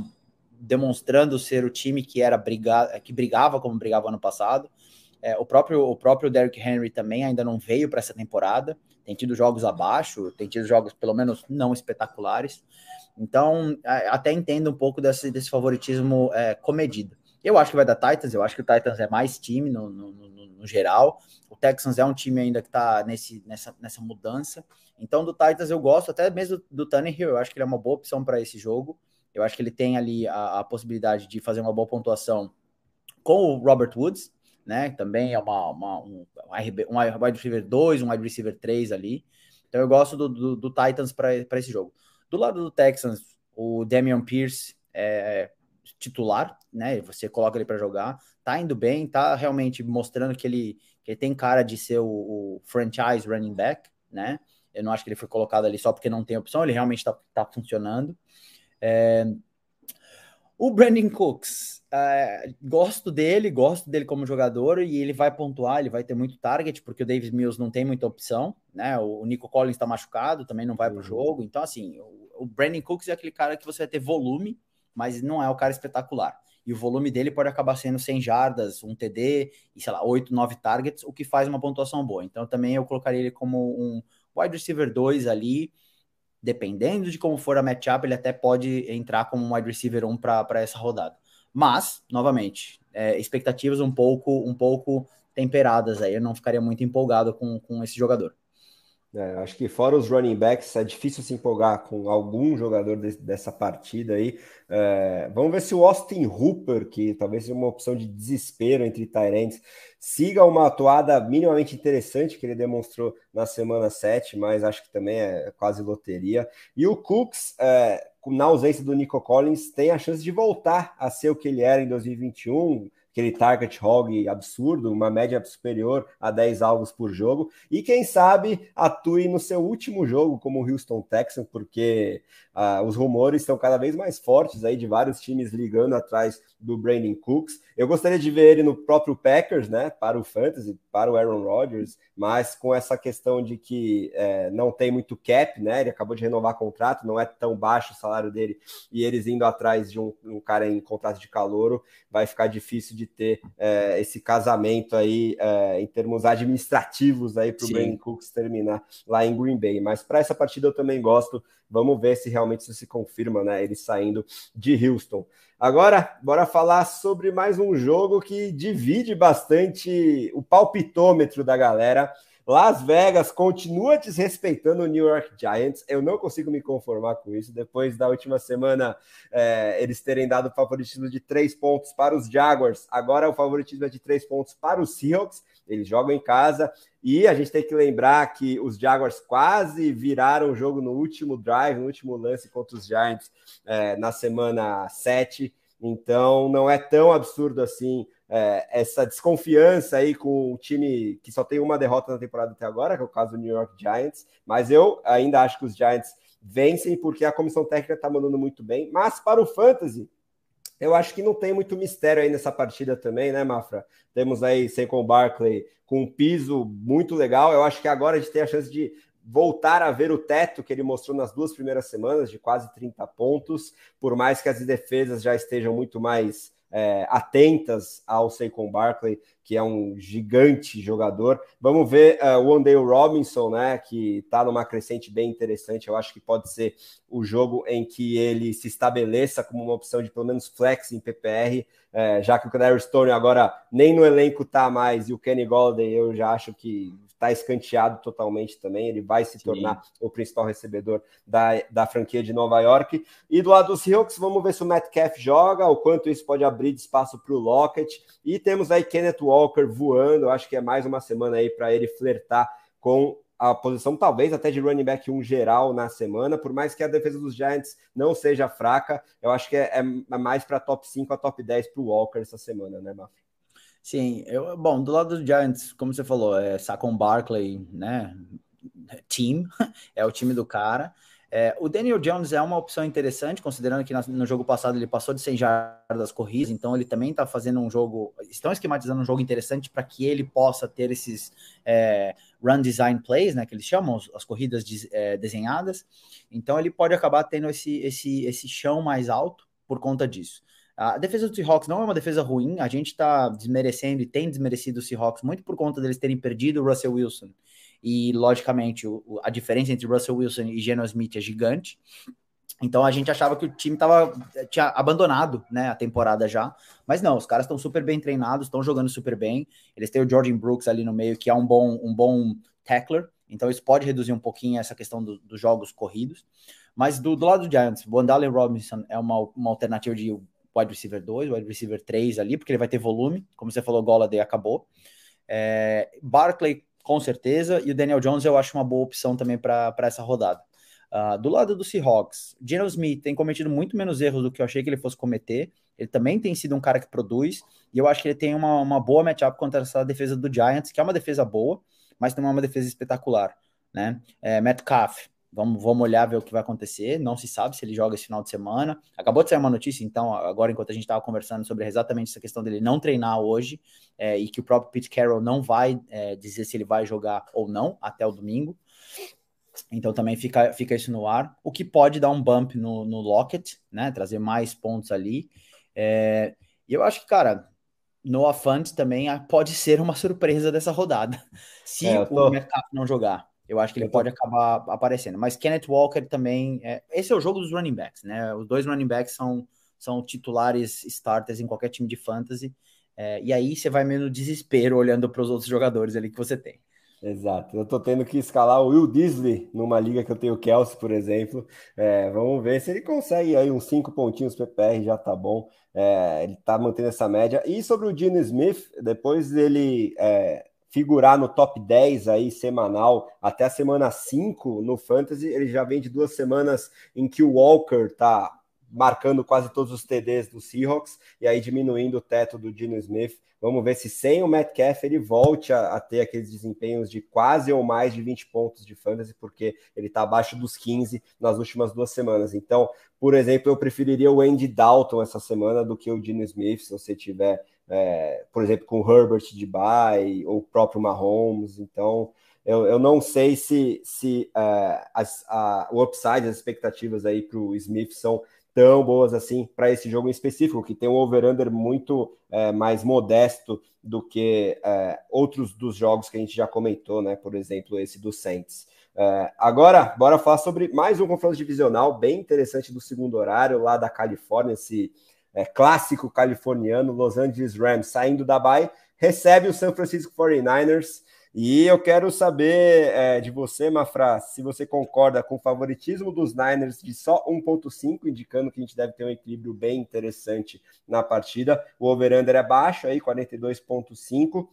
demonstrando ser o time que era brigar, que brigava como brigava ano passado. É, o próprio o próprio Derrick Henry também ainda não veio para essa temporada. Tem tido jogos abaixo, tem tido jogos pelo menos não espetaculares. Então, até entendo um pouco desse, desse favoritismo é, comedido. Eu acho que vai dar Titans, eu acho que o Titans é mais time no, no, no, no geral. O Texans é um time ainda que está nessa, nessa mudança. Então, do Titans eu gosto, até mesmo do, Tannehill, eu acho que ele é uma boa opção para esse jogo. Eu acho que ele tem ali a, a, possibilidade de fazer uma boa pontuação com o Robert Woods, né? Também é uma, uma um, um wide receiver 2, um wide receiver 3 ali. Então eu gosto do, do, do Titans para esse jogo. Do lado do Texans, o Damian Pierce é titular, né? Você coloca ele para jogar, tá indo bem, tá realmente mostrando que ele, que ele tem cara de ser o, o franchise running back, né? Eu não acho que ele foi colocado ali só porque não tem opção, ele realmente está tá funcionando. É... O Brandon Cooks, é... gosto dele, gosto dele como jogador e ele vai pontuar, ele vai ter muito target, porque o Davis Mills não tem muita opção, né? O Nico Collins está machucado, também não vai para o uhum. jogo. Então, assim, o, o Brandon Cooks é aquele cara que você vai ter volume, mas não é o cara espetacular. E o volume dele pode acabar sendo 100 jardas, um TD e, sei lá, 8, 9 targets, o que faz uma pontuação boa. Então, também eu colocaria ele como um wide receiver 2 ali, dependendo de como for a matchup, ele até pode entrar como um wide receiver 1 para essa rodada. Mas, novamente, é, expectativas um pouco, um pouco temperadas aí. Eu não ficaria muito empolgado com, com esse jogador. É, acho que fora os running backs, é difícil se empolgar com algum jogador de, dessa partida aí. É, vamos ver se o Austin Hooper, que talvez seja uma opção de desespero entre Tyrants, siga uma atuada minimamente interessante que ele demonstrou na semana 7, mas acho que também é quase loteria. E o Cooks, é, na ausência do Nico Collins, tem a chance de voltar a ser o que ele era em 2021 aquele target hog absurdo, uma média superior a 10 alvos por jogo, e quem sabe atue no seu último jogo como Houston Texans, porque uh, os rumores estão cada vez mais fortes aí de vários times ligando atrás do Brandon Cooks. Eu gostaria de ver ele no próprio Packers, né, para o Fantasy, para o Aaron Rodgers, mas com essa questão de que é, não tem muito cap, né, ele acabou de renovar contrato, não é tão baixo o salário dele, e eles indo atrás de um, um cara em contrato de calouro, vai ficar difícil de ter é, esse casamento aí é, em termos administrativos aí para o Brandon Cooks terminar lá em Green Bay. Mas para essa partida eu também gosto. Vamos ver se realmente isso se confirma, né? Ele saindo de Houston. Agora, bora falar sobre mais um jogo que divide bastante o palpitômetro da galera. Las Vegas continua desrespeitando o New York Giants. Eu não consigo me conformar com isso. Depois da última semana, é, eles terem dado o favoritismo de três pontos para os Jaguars. Agora o favoritismo é de três pontos para os Seahawks. Eles jogam em casa. E a gente tem que lembrar que os Jaguars quase viraram o jogo no último drive, no último lance contra os Giants é, na semana 7. Então não é tão absurdo assim é, essa desconfiança aí com o time que só tem uma derrota na temporada até agora, que é o caso do New York Giants. Mas eu ainda acho que os Giants vencem porque a comissão técnica está mandando muito bem. Mas para o Fantasy, eu acho que não tem muito mistério aí nessa partida também, né, Mafra? Temos aí Saquon Barkley com um piso muito legal. Eu acho que agora a gente tem a chance de voltar a ver o teto que ele mostrou nas duas primeiras semanas, de quase 30 pontos, por mais que as defesas já estejam muito mais é, atentas ao Saquon Barkley, que é um gigante jogador. Vamos ver uh, o Ondale Robinson, né, que está numa crescente bem interessante. Eu acho que pode ser o jogo em que ele se estabeleça como uma opção de pelo menos flex em PPR, é, já que o Canary Stone agora nem no elenco tá mais e o Kenny Golladay eu já acho que está escanteado totalmente também. Ele vai se Sim. tornar o principal recebedor da, da franquia de Nova York. E do lado dos Seahawks, vamos ver se o Metcalf joga, o quanto isso pode abrir espaço para o Lockett. E temos aí Kenneth Walker voando. Acho que é mais uma semana aí para ele flertar com a posição talvez até de running back um geral na semana, por mais que a defesa dos Giants não seja fraca, eu acho que é, é mais para top 5 a top 10 para o Walker essa semana, né, Mafra? Sim, eu, bom, do lado dos Giants, como você falou, é Saquon Barkley, né? Team, é o time do cara. É, o Daniel Jones é uma opção interessante, considerando que no jogo passado ele passou de 100 jardas corridas, então ele também está fazendo um jogo, estão esquematizando um jogo interessante para que ele possa ter esses é, run design plays, né, que eles chamam as corridas de, é, desenhadas. Então ele pode acabar tendo esse, esse, esse chão mais alto por conta disso. A defesa do Seahawks não é uma defesa ruim, a gente está desmerecendo e tem desmerecido o Seahawks muito por conta deles terem perdido o Russell Wilson. E, logicamente, o, a diferença entre Russell Wilson e Geno Smith é gigante. Então a gente achava que o time tava, tinha abandonado né, a temporada já. Mas não, os caras estão super bem treinados, estão jogando super bem. Eles têm o Jordan Brooks ali no meio, que é um bom, um bom tackler. Então isso pode reduzir um pouquinho essa questão do, dos jogos corridos. Mas do, do lado do Giants, o Andalen Robinson é uma, uma alternativa de wide receiver 2, wide receiver 3 ali, porque ele vai ter volume. Como você falou, Golladay acabou. É, Barkley, com certeza, e o Daniel Jones eu acho uma boa opção também para essa rodada. Uh, do lado do Seahawks, Geno Smith tem cometido muito menos erros do que eu achei que ele fosse cometer. Ele também tem sido um cara que produz, e eu acho que ele tem uma, uma boa matchup contra essa defesa do Giants, que é uma defesa boa, mas não é uma defesa espetacular. Né? É, Metcalf, Vamos, vamos olhar, ver o que vai acontecer. Não se sabe se ele joga esse final de semana. Acabou de sair uma notícia, então, agora, enquanto a gente estava conversando sobre exatamente essa questão dele não treinar hoje, é, e que o próprio Pete Carroll não vai é, dizer se ele vai jogar ou não até o domingo. Então também fica, fica isso no ar. O que pode dar um bump no, no Lockett, né? Trazer mais pontos ali. É, e eu acho que, cara, Noah Fant também pode ser uma surpresa dessa rodada. Se é, tô... o mercado não jogar. Eu acho que ele pode acabar aparecendo. Mas Kenneth Walker também. É, esse é o jogo dos running backs, né? Os dois running backs são, são titulares starters em qualquer time de fantasy. É, e aí você vai meio no desespero olhando para os outros jogadores ali que você tem. Exato. Eu tô tendo que escalar o Will Disley numa liga que eu tenho o Kelsey, por exemplo. É, vamos ver se ele consegue aí uns cinco pontinhos PPR, já tá bom. É, ele tá mantendo essa média. E sobre o Gene Smith, depois dele é, figurar no top 10 aí semanal até a semana 5 no Fantasy, ele já vem de duas semanas em que o Walker tá marcando quase todos os TDs do Seahawks e aí diminuindo o teto do Dino Smith. Vamos ver se sem o Metcalf ele volte a, a, ter aqueles desempenhos de quase ou mais de 20 pontos de fantasy, porque ele está abaixo dos 15 nas últimas duas semanas. Então, por exemplo, eu preferiria o Andy Dalton essa semana do que o Dino Smith, se você tiver, é, por exemplo, com o Herbert de bye ou o próprio Mahomes. Então, eu, eu não sei se, se uh, as, a, o upside, as expectativas aí para o Smith são tão boas assim para esse jogo em específico, que tem um over-under muito é, mais modesto do que é, outros dos jogos que a gente já comentou, né? Por exemplo, esse do Saints. É, agora, bora falar sobre mais um confronto divisional bem interessante do segundo horário, lá da Califórnia, esse é, clássico californiano, Los Angeles Rams, saindo da Bay, recebe o San Francisco 49ers. E eu quero saber é, de você, Mafra, se você concorda com o favoritismo dos Niners de só 1.5, indicando que a gente deve ter um equilíbrio bem interessante na partida. O over-under é baixo, aí 42.5.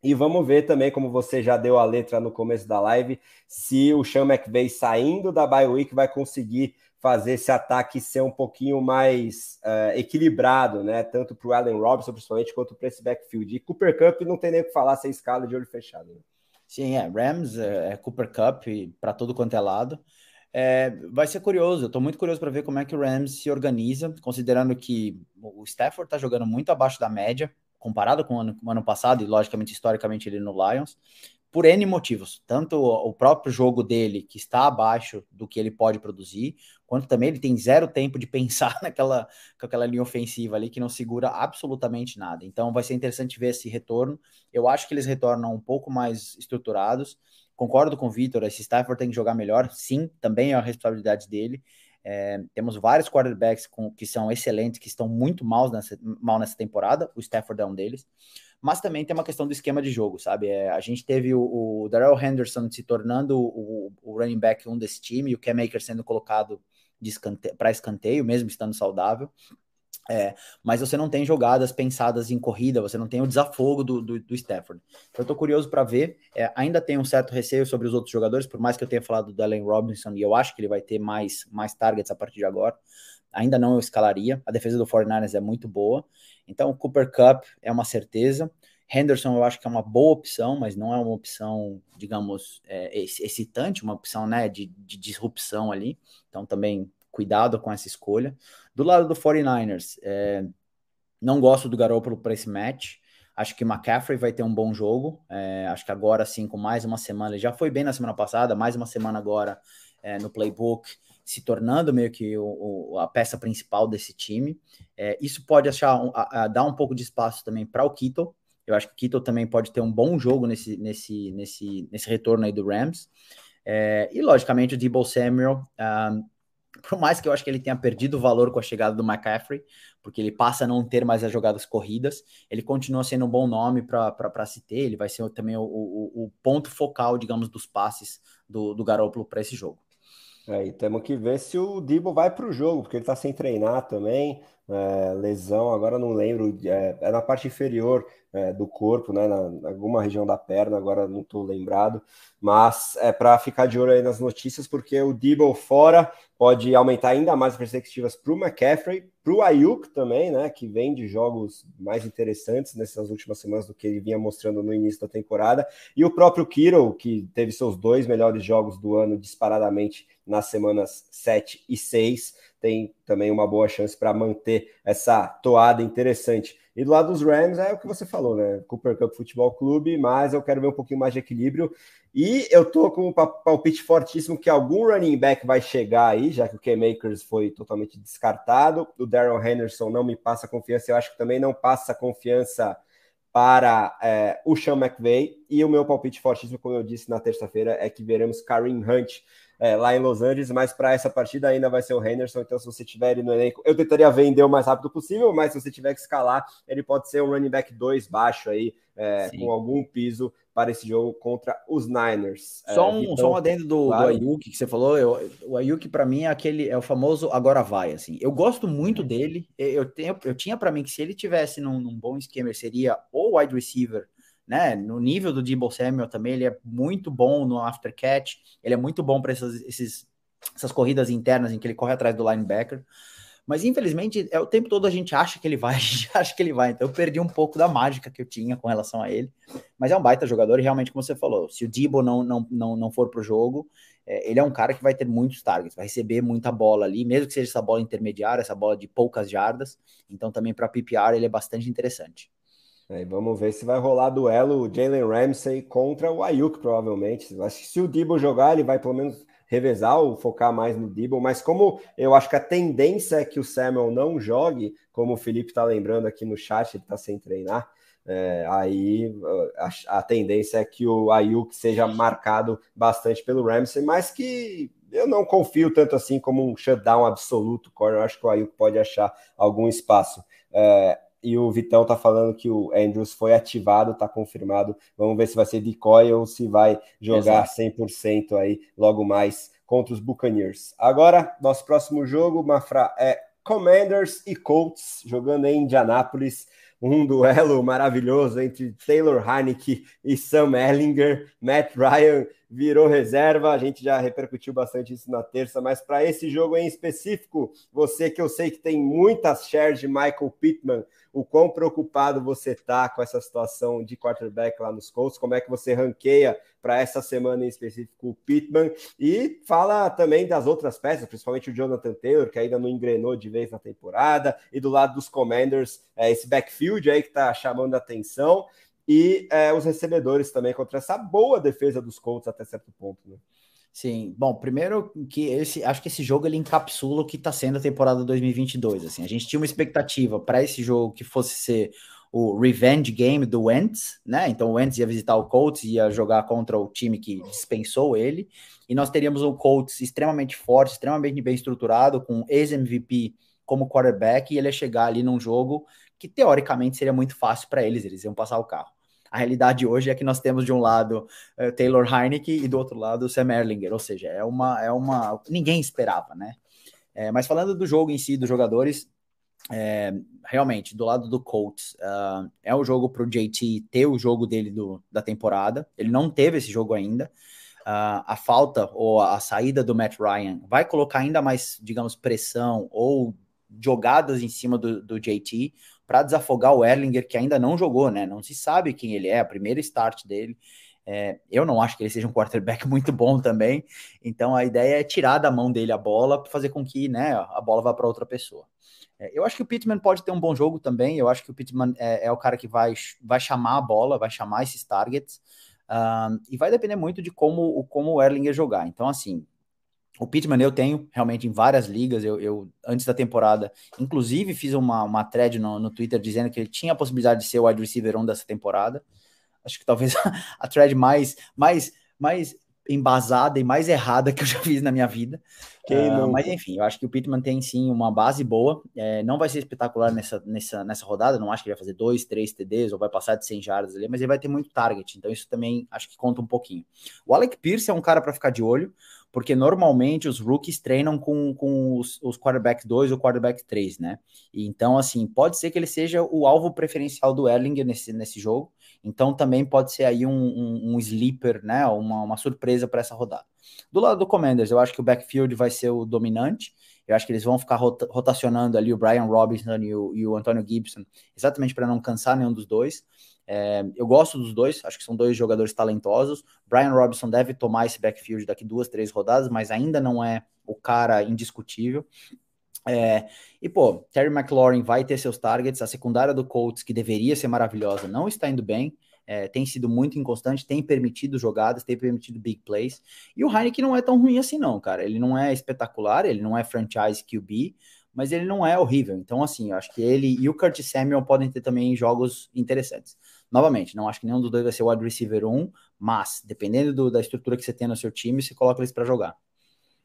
E vamos ver também, como você já deu a letra no começo da live, se o Sean McVay saindo da bye week vai conseguir fazer esse ataque ser um pouquinho mais uh, equilibrado, né? Tanto para o Allen Robinson, principalmente, quanto para esse backfield. E Cooper Cup não tem nem o que falar sem escala de olho fechado. Né? Sim, é. Rams, é, é Cooper Cup para todo quanto é lado. É, vai ser curioso, eu estou muito curioso para ver como é que o Rams se organiza, considerando que o Stafford está jogando muito abaixo da média, comparado com o ano, com o ano passado, e logicamente, historicamente, ele no Lions por N motivos. Tanto o próprio jogo dele, que está abaixo do que ele pode produzir, quanto também ele tem zero tempo de pensar naquela aquela linha ofensiva ali que não segura absolutamente nada. Então vai ser interessante ver esse retorno. Eu acho que eles retornam um pouco mais estruturados. Concordo com o Vitor, esse Stafford tem que jogar melhor. Sim, também é a responsabilidade dele. É, temos vários quarterbacks com, que são excelentes, que estão muito mal nessa, mal nessa temporada. O Stafford é um deles mas também tem uma questão do esquema de jogo, sabe? É, a gente teve o, o Darrell Henderson se tornando o, o, running back um desse time, e o Cam sendo colocado para escanteio, mesmo estando saudável. É, mas você não tem jogadas pensadas em corrida, você não tem o desafogo do, do, do Stafford. Então eu tô curioso para ver. É, ainda tem um certo receio sobre os outros jogadores, por mais que eu tenha falado do Allen Robinson, e eu acho que ele vai ter mais, mais targets a partir de agora. Ainda não eu escalaria. A defesa do 49ers é muito boa. Então, o Cooper Cup é uma certeza. Henderson eu acho que é uma boa opção, mas não é uma opção, digamos, é, excitante, uma opção né, de, de disrupção ali. Então, também cuidado com essa escolha. Do lado do 49ers, é, não gosto do Garoppolo para esse match. Acho que McCaffrey vai ter um bom jogo. É, acho que agora, sim, com mais uma semana, ele já foi bem na semana passada, mais uma semana agora é, no playbook se tornando meio que o, o, a peça principal desse time. É, isso pode achar a, a, dar um pouco de espaço também para o Kittle. Eu acho que o Kittle também pode ter um bom jogo nesse, nesse, nesse, nesse retorno aí do Rams. É, e, logicamente, o Debo Samuel, um, por mais que eu acho que ele tenha perdido valor com a chegada do McCaffrey, porque ele passa a não ter mais as jogadas corridas, ele continua sendo um bom nome para se ter, ele vai ser também o, o, o ponto focal, digamos, dos passes do, do Garoppolo para esse jogo. É, e temos que ver se o Dibo vai para o jogo, porque ele está sem treinar também. É, lesão, agora não lembro, é, é na parte inferior é, do corpo, né, na, alguma região da perna, agora não estou lembrado, mas é para ficar de olho aí nas notícias, porque o Debo fora pode aumentar ainda mais as perspectivas para o McCaffrey, para o Ayuk também, né, que vem de jogos mais interessantes nessas últimas semanas do que ele vinha mostrando no início da temporada, e o próprio Kiro, que teve seus dois melhores jogos do ano disparadamente nas semanas 7 e 6, tem também uma boa chance para manter essa toada interessante. E do lado dos Rams é o que você falou, né? Cooper Cup Futebol Clube, mas eu quero ver um pouquinho mais de equilíbrio. E eu tô com um palpite fortíssimo que algum running back vai chegar aí, já que o K-Makers foi totalmente descartado. O Darrell Henderson não me passa confiança, eu acho que também não passa confiança para é, o Sean McVay. E o meu palpite fortíssimo, como eu disse na terça-feira, é que veremos Kareem Hunt é, lá em Los Angeles, mas para essa partida ainda vai ser o Henderson, então se você tiver ele no elenco, eu tentaria vender o mais rápido possível, mas se você tiver que escalar, ele pode ser um running back 2 baixo aí, é, com algum piso para esse jogo contra os Niners. É, só um, então, só um adendo do, claro. do Ayuk que você falou, eu, o Ayuk para mim é aquele é o famoso agora vai assim. Eu gosto muito dele. Eu tenho eu tinha para mim que se ele tivesse num, num bom esquema seria ou wide receiver né? No nível do Debo Samuel também, ele é muito bom no after catch, ele é muito bom para essas, esses, essas corridas internas em que ele corre atrás do linebacker. Mas infelizmente, é o tempo todo a gente acha que ele vai, a gente acha que ele vai. Então eu perdi um pouco da mágica que eu tinha com relação a ele. Mas é um baita jogador e realmente, como você falou, se o Debo não, não, não, não for pro jogo, é, ele é um cara que vai ter muitos targets, vai receber muita bola ali, mesmo que seja essa bola intermediária, essa bola de poucas jardas. Então também para PPR ele é bastante interessante. É, vamos ver se vai rolar duelo Jalen Ramsey contra o Ayuk, provavelmente. Acho que se o Debo jogar, ele vai pelo menos revezar ou focar mais no Debo, mas como eu acho que a tendência é que o Samuel não jogue, como o Felipe está lembrando aqui no chat, ele está sem treinar, é, aí a, a, tendência é que o Ayuk seja marcado bastante pelo Ramsey, mas que eu não confio tanto assim como um shutdown absoluto. Eu acho que o Ayuk pode achar algum espaço. É, e o Vitão tá falando que o Andrews foi ativado, tá confirmado. Vamos ver se vai ser decoy ou se vai jogar Exato. 100% aí logo mais contra os Buccaneers. Agora, nosso próximo jogo, Mafra, é Commanders e Colts jogando em Indianápolis um duelo maravilhoso entre Taylor Heineke e Sam Ellinger. Matt Ryan virou reserva, a gente já repercutiu bastante isso na terça, mas para esse jogo em específico, você que eu sei que tem muitas shares de Michael Pittman, o quão preocupado você está com essa situação de quarterback lá nos Colts, como é que você ranqueia para essa semana em específico o Pittman, e fala também das outras peças, principalmente o Jonathan Taylor, que ainda não engrenou de vez na temporada, e do lado dos Commanders, é, esse backfield aí que está chamando a atenção, e é, os recebedores também contra essa boa defesa dos Colts até certo ponto, né? Sim, bom, primeiro que esse, acho que esse jogo ele encapsula o que está sendo a temporada 2022. Assim, a gente tinha uma expectativa para esse jogo que fosse ser o revenge game do Wentz, né? Então o Wentz ia visitar o Colts, ia jogar contra o time que dispensou ele, e nós teríamos um Colts extremamente forte, extremamente bem estruturado, com ex-MVP como quarterback, e ele ia chegar ali num jogo que teoricamente seria muito fácil para eles, eles iam passar o carro. A realidade hoje é que nós temos de um lado uh, Taylor Heineke e do outro lado Sam Erlinger, ou seja, é uma, é uma ninguém esperava, né? É, mas falando do jogo em si, dos jogadores, é, realmente, do lado do Colts, uh, é o jogo para o JT ter o jogo dele do, da temporada. Ele não teve esse jogo ainda. Uh, a falta ou a saída do Matt Ryan vai colocar ainda mais, digamos, pressão ou jogadas em cima do, do JT para desafogar o Erlinger, que ainda não jogou, né? Não se sabe quem ele é, a primeira start dele. É, eu não acho que ele seja um quarterback muito bom também. Então a ideia é tirar da mão dele a bola fazer com que né, a bola vá para outra pessoa. É, eu acho que o Pittman pode ter um bom jogo também. Eu acho que o Pittman é, é o cara que vai, vai chamar a bola, vai chamar esses targets. Uh, e vai depender muito de como, como o Erlinger jogar. Então, assim, o Pittman eu tenho realmente em várias ligas. Eu, eu antes da temporada, inclusive, fiz uma, uma thread no, no Twitter dizendo que ele tinha a possibilidade de ser o wide receiver 1 dessa temporada. Acho que talvez a thread mais, mais, mais embasada e mais errada que eu já fiz na minha vida. Uh, mas enfim, eu acho que o Pittman tem sim uma base boa. É, não vai ser espetacular nessa, nessa, nessa rodada. Não acho que ele vai fazer dois, três TDs ou vai passar de 100 jardas ali, mas ele vai ter muito target. Então isso também acho que conta um pouquinho. O Alec Pierce é um cara para ficar de olho porque normalmente os rookies treinam com, com os, os quarterback 2 ou quarterback 3, né? Então, assim, pode ser que ele seja o alvo preferencial do Erlinger nesse, nesse jogo, então também pode ser aí um, um, um sleeper, né? Uma, uma surpresa para essa rodada. Do lado do Commanders, eu acho que o backfield vai ser o dominante. Eu acho que eles vão ficar rota rotacionando ali o Brian Robinson e o, e o Antonio Gibson, exatamente para não cansar nenhum dos dois. É, eu gosto dos dois, acho que são dois jogadores talentosos. Brian Robinson deve tomar esse backfield daqui duas, três rodadas, mas ainda não é o cara indiscutível. É, e pô, Terry McLaurin vai ter seus targets. A secundária do Colts, que deveria ser maravilhosa, não está indo bem. É, tem sido muito inconstante, tem permitido jogadas, tem permitido big plays. E o Heineken não é tão ruim assim, não, cara. Ele não é espetacular, ele não é franchise QB, mas ele não é horrível. Então, assim, eu acho que ele e o Curtis Samuel podem ter também jogos interessantes. Novamente, não acho que nenhum dos dois vai ser o wide receiver 1, mas dependendo do, da estrutura que você tem no seu time, você coloca eles para jogar.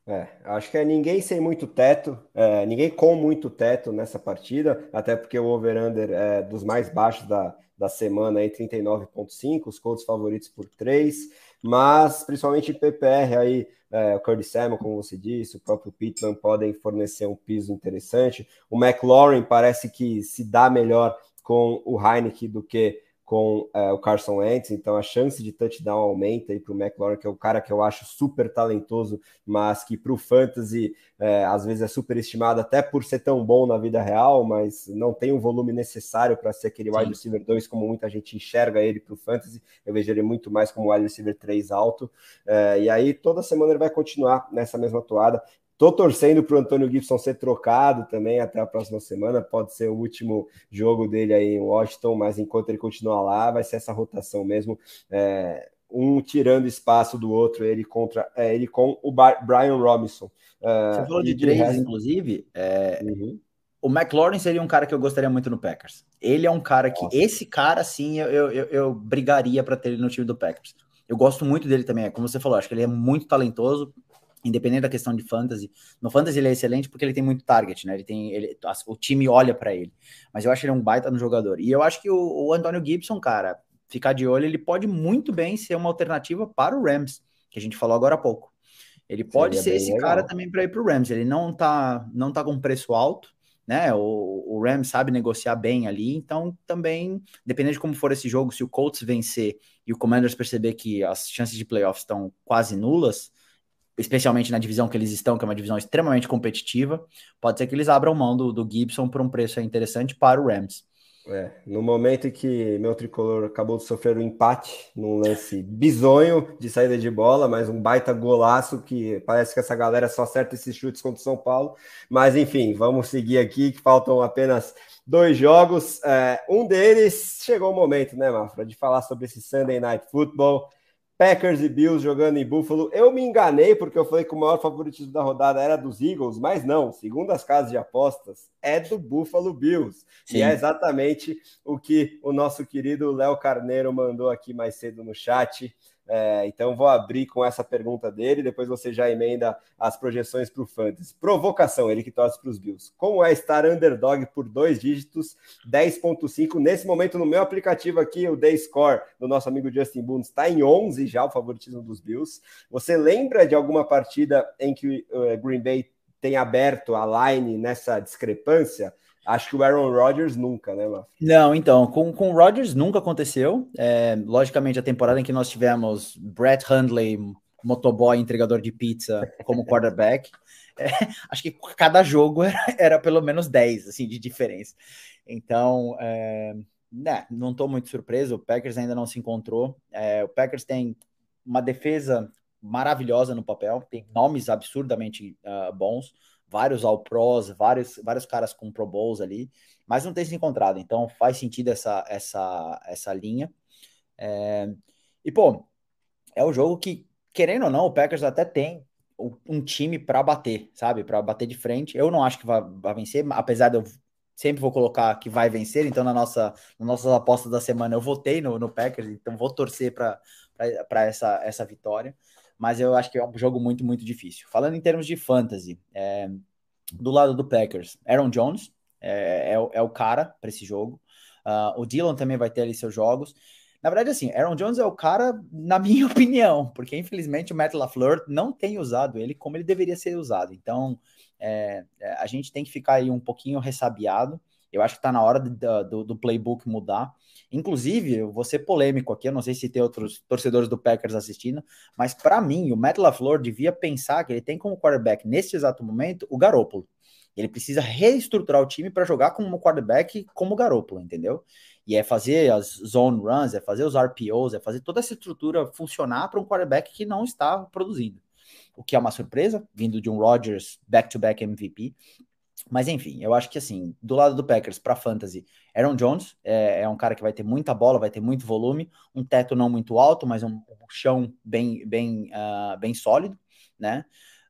É, acho que é ninguém sem muito teto, é, ninguém com muito teto nessa partida, até porque o over-under é dos mais baixos da, da semana aí, 39.5, os Colts favoritos por 3, mas principalmente PPR aí, é, o Curtis Samuel, como você disse, o próprio Pittman podem fornecer um piso interessante. O McLaurin parece que se dá melhor com o Heineken do que com é, o Carson Wentz, então a chance de touchdown aumenta aí para o McLaurin, que é o cara que eu acho super talentoso, mas que para o Fantasy é, às vezes é superestimado até por ser tão bom na vida real, mas não tem o volume necessário para ser aquele Sim. wide receiver 2, como muita gente enxerga ele para o Fantasy. Eu vejo ele muito mais como wide receiver 3 alto. É, e aí toda semana ele vai continuar nessa mesma toada. Tô torcendo para o Antônio Gibson ser trocado também até a próxima semana. Pode ser o último jogo dele aí em Washington, mas enquanto ele continuar lá, vai ser essa rotação mesmo. É, um tirando espaço do outro, ele contra é, ele com o Brian Robinson. É, Você falou de três, resto... inclusive. É, uhum. O McLaurin seria um cara que eu gostaria muito no Packers. Ele é um cara que, Nossa. esse cara, sim, eu, eu, eu, eu brigaria para ter ele no time do Packers. Eu gosto muito dele também, como você falou, acho que ele é muito talentoso, independente da questão de fantasy. No fantasy ele é excelente porque ele tem muito target, né? Ele tem, ele, o time olha para ele. Mas eu acho ele um baita no jogador. E eu acho que o, o Antônio Gibson, cara, ficar de olho, ele pode muito bem ser uma alternativa para o Rams, que a gente falou agora há pouco. Ele pode Seria ser esse legal. cara também para ir para o Rams. Ele não tá, não tá com preço alto, né? O, o Rams sabe negociar bem ali, então também, dependendo de como for esse jogo, se o Colts vencer e o Commanders perceber que as chances de playoffs estão quase nulas, especialmente na divisão que eles estão, que é uma divisão extremamente competitiva, pode ser que eles abram mão do, do Gibson por um preço interessante para o Rams. É, no momento em que meu tricolor acabou de sofrer um empate num lance bizonho de saída de bola, mas um baita golaço que parece que essa galera só acerta esses chutes contra o São Paulo. Mas enfim, vamos seguir aqui, que faltam apenas dois jogos. É, um deles chegou o momento, né, Mafra, de falar sobre esse Sunday Night Football. Packers e Bills jogando em Buffalo. Eu me enganei porque eu falei que o maior favoritismo da rodada era dos Eagles, mas não, segundo as casas de apostas, é do Buffalo Bills. Sim. E é exatamente o que o nosso querido Léo Carneiro mandou aqui mais cedo no chat. É, então vou abrir com essa pergunta dele, depois você já emenda as projeções para o Fantasy. Provocação, ele que torce para os Bills. Como é estar underdog por dois dígitos, 10.5? Nesse momento, no meu aplicativo aqui, o Day Score do nosso amigo Justin Boone está em 11 já, o favoritismo dos Bills. Você lembra de alguma partida em que uh, Green Bay tem aberto a line nessa discrepância? Acho que o Aaron Rodgers nunca, né, Mafia? Não, então, com, com o Rodgers nunca aconteceu. É, logicamente, a temporada em que nós tivemos Brett Hundley, motoboy, entregador de pizza, como quarterback, é, acho que cada jogo era, era, pelo menos 10, assim, de diferença. Então, é, né, não estou muito surpreso, o Packers ainda não se encontrou. É, o Packers tem uma defesa maravilhosa no papel, tem nomes absurdamente uh, bons vários All-Pros, vários, vários caras com Pro Bowls ali, mas não tem se encontrado, então faz sentido essa, essa, essa linha. É, e, pô, é o jogo que, querendo ou não, o Packers até tem um time para bater, sabe? Para bater de frente. Eu não acho que vai, vai vencer, apesar de eu sempre vou colocar que vai vencer, então na nossa, na nossas apostas da semana eu votei no, no Packers, então vou torcer para essa, essa vitória mas eu acho que é um jogo muito, muito difícil. Falando em termos de fantasy, é, do lado do Packers, Aaron Jones é, é, é o cara para esse jogo. Uh, o Dylan também vai ter ali seus jogos. Na verdade, assim, Aaron Jones é o cara, na minha opinião, porque infelizmente o Matt LaFleur não tem usado ele como ele deveria ser usado. Então, é, é a gente tem que ficar aí um pouquinho ressabiado. Eu acho que está na hora do, do, playbook mudar. Inclusive, eu vou ser polêmico aqui, eu não sei se tem outros torcedores do Packers assistindo, mas para mim, o Matt LaFleur devia pensar que ele tem como quarterback, neste exato momento, o Garoppolo. Ele precisa reestruturar o time para jogar como quarterback como o Garoppolo, entendeu? E é fazer as zone runs, é fazer os RPOs, é fazer toda essa estrutura funcionar para um quarterback que não está produzindo. O que é uma surpresa, vindo de um Rodgers back-to-back -back MVP. Mas enfim, eu acho que assim, do lado do Packers para fantasy, Aaron Jones é, é, um cara que vai ter muita bola, vai ter muito volume, um teto não muito alto, mas um, um chão bem, bem, uh, bem sólido, né?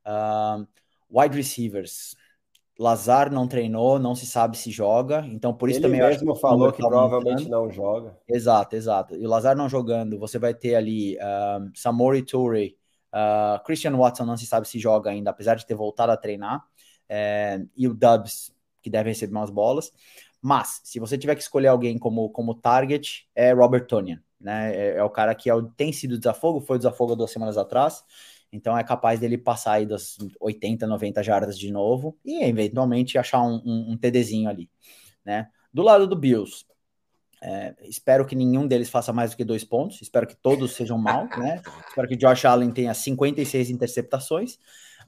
Uh, wide receivers, Lazar não treinou, não se sabe se joga, então por isso Ele também mesmo falou que provavelmente não joga. Exato, exato. E o Lazar não jogando, você vai ter ali uh, Samori Toure, uh, Christian Watson não se sabe se joga ainda, apesar de ter voltado a treinar é, e o Dubs, que deve receber umas bolas. Mas, se você tiver que escolher alguém como, como target, é Robert Tonian. Né? É, é o cara que é tem sido desafogo, foi desafogo duas semanas atrás. Então é capaz dele passar aí das 80, 90 jardas de novo e eventualmente achar um, um, um TDzinho ali. Né? Do lado do Bills, É, espero que nenhum deles faça mais do que dois pontos. Espero que todos sejam mal, né? espero que Josh Allen tenha 56 interceptações.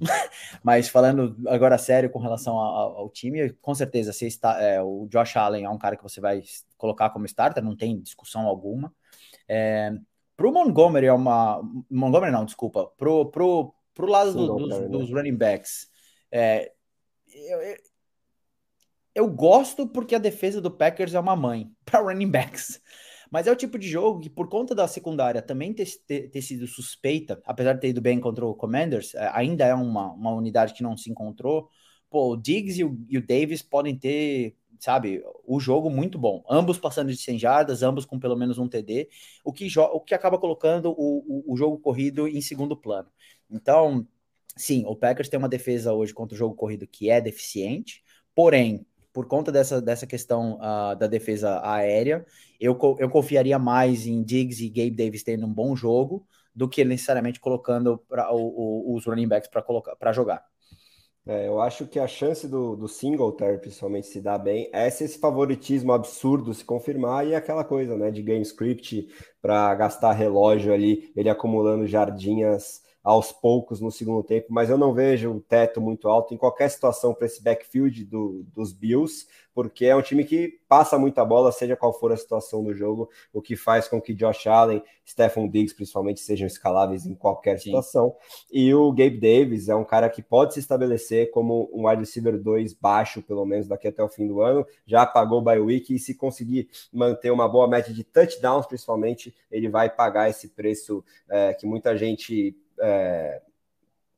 Mas falando agora sério com relação ao, ao time, com certeza você está, é, o Josh Allen é um cara que você vai colocar como starter, não tem discussão alguma. É, pro Montgomery é uma. Montgomery não, desculpa. Pro, pro, pro lado do, dos, né? dos, running backs. É, eu, eu, eu gosto porque a defesa do Packers é uma mãe para running backs. Mas é o tipo de jogo que, por conta da secundária também ter, ter, ter sido suspeita, apesar de ter ido bem contra o Commanders, é, ainda é uma, uma unidade que não se encontrou. Pô, o Diggs e o, e o Davis podem ter, sabe, o jogo muito bom. Ambos passando de 100 jardas, ambos com pelo menos um TD, o que, o que acaba colocando o, o, o jogo corrido em segundo plano. Então, sim, o Packers tem uma defesa hoje contra o jogo corrido que é deficiente, porém, por conta dessa, dessa questão uh, da defesa aérea, eu, eu confiaria mais em Diggs e Gabe Davis tendo um bom jogo do que necessariamente colocando pra, o, o, os running backs para jogar. É, eu acho que a chance do, do Singletary, principalmente, se dar bem, é se esse favoritismo absurdo se confirmar e aquela coisa, né, de game script para gastar relógio ali, ele acumulando jardinhas aos poucos no segundo tempo, mas eu não vejo um teto muito alto em qualquer situação para esse backfield do, dos Bills, porque é um time que passa muita bola, seja qual for a situação do jogo, o que faz com que Josh Allen, Stephon Diggs principalmente sejam escaláveis em qualquer Sim. situação. E o Gabe Davis é um cara que pode se estabelecer como um wide receiver 2 baixo, pelo menos daqui até o fim do ano, já pagou o bye week e se conseguir manter uma boa média de touchdowns, principalmente, ele vai pagar esse preço é, que muita gente é,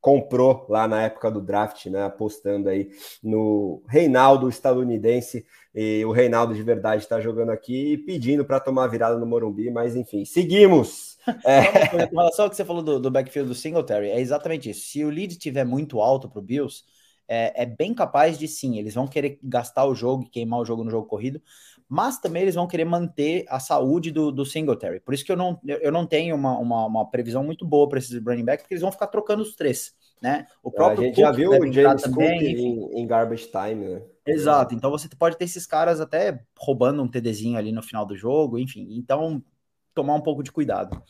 comprou lá na época do draft, né? Apostando aí no Reinaldo estadunidense. E o Reinaldo de verdade está jogando aqui e pedindo para tomar virada no Morumbi, mas enfim, seguimos. É... Com relação ao que você falou do, do backfield do Singletary, é exatamente isso. Se o lead estiver muito alto para o Bills, é, é, bem capaz de sim, eles vão querer gastar o jogo e queimar o jogo no jogo corrido, mas também eles vão querer manter a saúde do, do Singletary. Por isso que eu não, eu não tenho uma, uma, uma previsão muito boa para esses running backs, porque eles vão ficar trocando os três. Né? O próprio a gente já viu o James Cook em, em, garbage time, né? Exato, então você pode ter esses caras até roubando um TDzinho ali no final do jogo, enfim. Então, tomar um pouco de cuidado.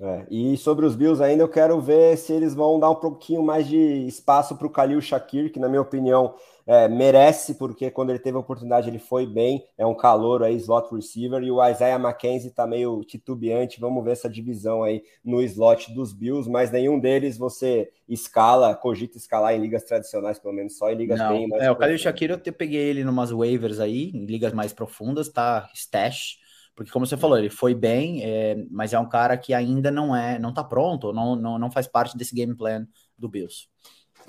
É, e sobre os Bills ainda, eu quero ver se eles vão dar um pouquinho mais de espaço para o Khalil Shakir, que na minha opinião é, merece, porque quando ele teve a oportunidade ele foi bem, é um calor aí, slot receiver, e o Isaiah McKenzie tá meio titubeante, vamos ver essa divisão aí no slot dos Bills, mas nenhum deles você escala, cogita escalar em ligas tradicionais, pelo menos só em ligas Não, bem mais É, o Khalil Shakir eu peguei ele em umas waivers aí, em ligas mais profundas, tá? Stash, porque como você falou, ele foi bem, é, mas é um cara que ainda não é, não tá pronto, não, não, não faz parte desse game plan do Bills.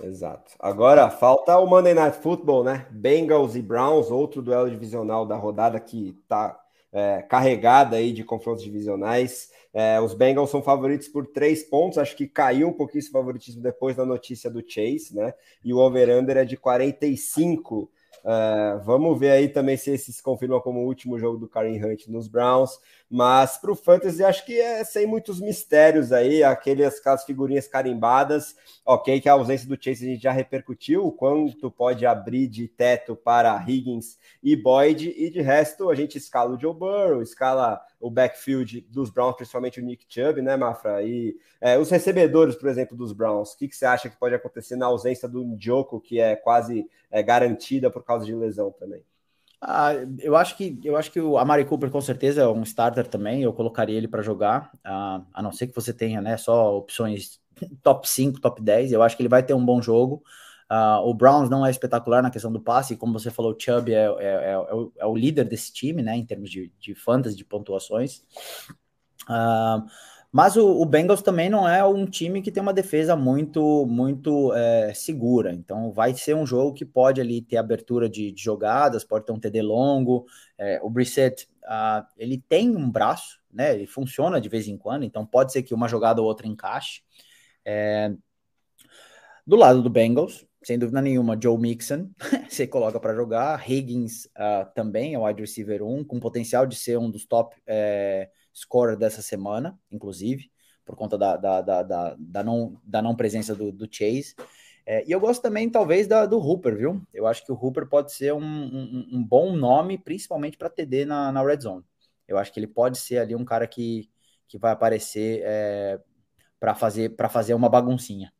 Exato. Agora falta o Monday Night Football, né? Bengals e Browns, outro duelo divisional da rodada que tá é, carregada aí de confrontos divisionais. É, os Bengals são favoritos por três pontos, acho que caiu um pouquinho esse favoritismo depois da notícia do Chase, né? E o over-under é de 45. Uh, vamos ver aí também se esse se confirma como o último jogo do Karen Hunt nos Browns. Mas para o Fantasy, acho que é sem muitos mistérios aí, aquelas, aquelas figurinhas carimbadas. Ok, que a ausência do Chase a gente já repercutiu, o quanto pode abrir de teto para Higgins e Boyd, e de resto a gente escala o Joe Burrow, escala o backfield dos Browns, principalmente o Nick Chubb, né, Mafra? E é, os recebedores, por exemplo, dos Browns, o que, que você acha que pode acontecer na ausência do Njoko, que é quase é, garantida por causa de lesão também? Ah, eu acho que eu acho que o Amari Cooper com certeza é um starter também. Eu colocaria ele para jogar, ah, a não ser que você tenha né, só opções top 5, top 10. Eu acho que ele vai ter um bom jogo. Uh, o Browns não é espetacular na questão do passe, como você falou, o Chubb é, é, é, é, o, é o, líder desse time, né, em termos de, de fantasy, de pontuações. Uh, mas o, o, Bengals também não é um time que tem uma defesa muito muito é, segura. Então vai ser um jogo que pode ali ter abertura de, de jogadas, pode ter um TD longo. É, o Brissett uh, ele tem um braço, né? Ele funciona de vez em quando, então pode ser que uma jogada ou outra encaixe. É, do lado do Bengals, sem dúvida nenhuma, Joe Mixon, você coloca para jogar. Higgins uh, também é o wide receiver 1, com potencial de ser um dos top é, scorer dessa semana, inclusive, por conta da, da, da, da, da não, da não presença do, do Chase. É, e eu gosto também, talvez, da, do Hooper, viu? Eu acho que o Hooper pode ser um, um, um bom nome, principalmente para TD na, na Red Zone. Eu acho que ele pode ser ali um cara que, que vai aparecer é, para fazer fazer uma baguncinha.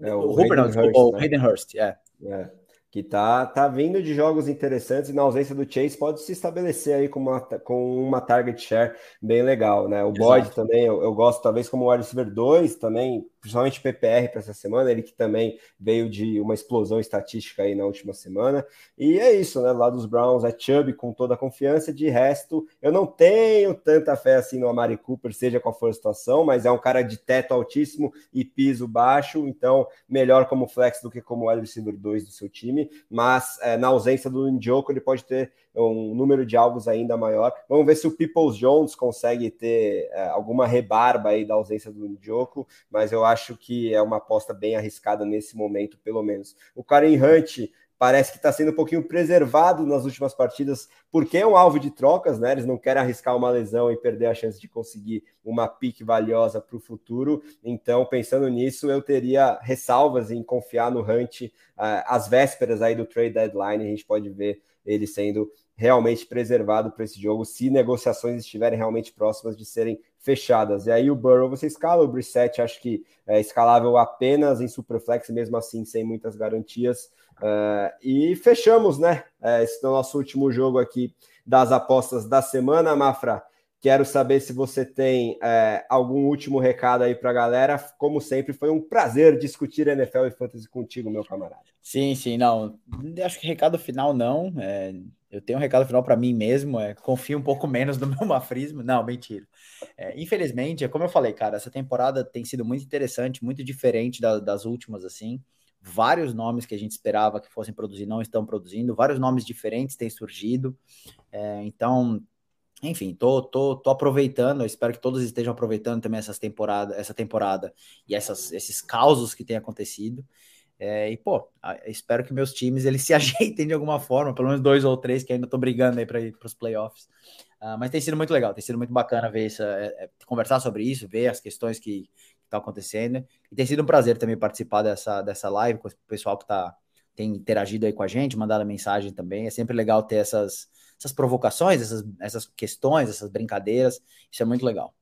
É, o, o Hooper, não, desculpa, o né? Hayden Hurst, é. é que tá, tá vindo de jogos interessantes e na ausência do Chase pode se estabelecer aí com uma, com uma target share bem legal, né? O Boyd também, eu, eu, gosto talvez como o wide receiver 2 também, principalmente PPR para essa semana, ele que também veio de uma explosão estatística aí na última semana. E é isso, né? Lá dos Browns é Chubb com toda a confiança, de resto, eu não tenho tanta fé assim no Amari Cooper, seja qual for a situação, mas é um cara de teto altíssimo e piso baixo, então melhor como flex do que como wide receiver 2 do seu time mas é, na ausência do Njoku ele pode ter um número de alvos ainda maior. Vamos ver se o Peoples Jones consegue ter é, alguma rebarba aí da ausência do Njoku, mas eu acho que é uma aposta bem arriscada nesse momento, pelo menos. O Karen Hunt parece que está sendo um pouquinho preservado nas últimas partidas, porque é um alvo de trocas, né? Eles não querem arriscar uma lesão e perder a chance de conseguir uma pique valiosa para o futuro. Então, pensando nisso, eu teria ressalvas em confiar no Hunt uh, às vésperas aí do trade deadline. A gente pode ver ele sendo realmente preservado para esse jogo, se negociações estiverem realmente próximas de serem fechadas. E aí o Burrow você escala, o Brissett acho que é escalável apenas em Superflex, mesmo assim sem muitas garantias. Uh, e fechamos, né? Uh, esse é o nosso último jogo aqui das apostas da semana, Mafra. Quero saber se você tem uh, algum último recado aí para a galera. Como sempre, foi um prazer discutir NFL e Fantasy contigo, meu camarada. Sim, sim, não. Acho que recado final não. É, eu tenho um recado final para mim mesmo. É, confio um pouco menos no meu mafrismo. Não, mentira. É, infelizmente, é como eu falei, cara, essa temporada tem sido muito interessante, muito diferente da, das últimas, assim vários nomes que a gente esperava que fossem produzir não estão produzindo, vários nomes diferentes têm surgido. É, então, enfim, tô, tô, tô aproveitando, espero que todos estejam aproveitando também essas temporada, essa temporada e essas, esses causos que têm acontecido. É, e, pô, espero que meus times eles se ajeitem de alguma forma, pelo menos dois ou três que ainda tô brigando aí para ir para os playoffs. Uh, mas tem sido muito legal, tem sido muito bacana ver isso, é, é, conversar sobre isso, ver as questões que, está acontecendo. E tem sido um prazer também participar dessa, dessa live com o pessoal que tá, tem interagido aí com a gente, mandado mensagem também. É sempre legal ter essas, essas provocações, essas, essas questões, essas brincadeiras. Isso é muito legal.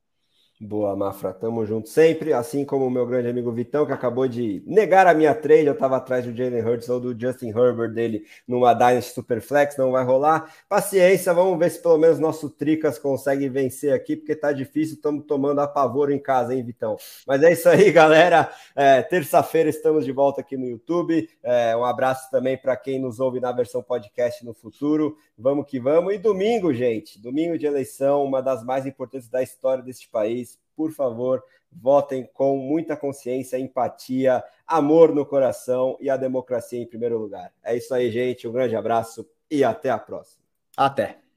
Boa, Mafra, tamo junto sempre, assim como o meu grande amigo Vitão, que acabou de negar a minha trade, eu tava atrás do Jalen Hurts ou do Justin Herbert dele numa Dynasty Superflex, não vai rolar. Paciência, vamos ver se pelo menos nosso Tricas consegue vencer aqui, porque tá difícil, estamos tomando apavoro em casa, hein, Vitão? Mas é isso aí, galera. É, Terça-feira estamos de volta aqui no YouTube. É, um abraço também para quem nos ouve na versão podcast no futuro. Vamos que vamos. E domingo, gente, domingo de eleição, uma das mais importantes da história deste país por favor, votem com muita consciência, empatia, amor no coração e a democracia em primeiro lugar. É isso aí, gente. Um grande abraço e até a próxima. Até.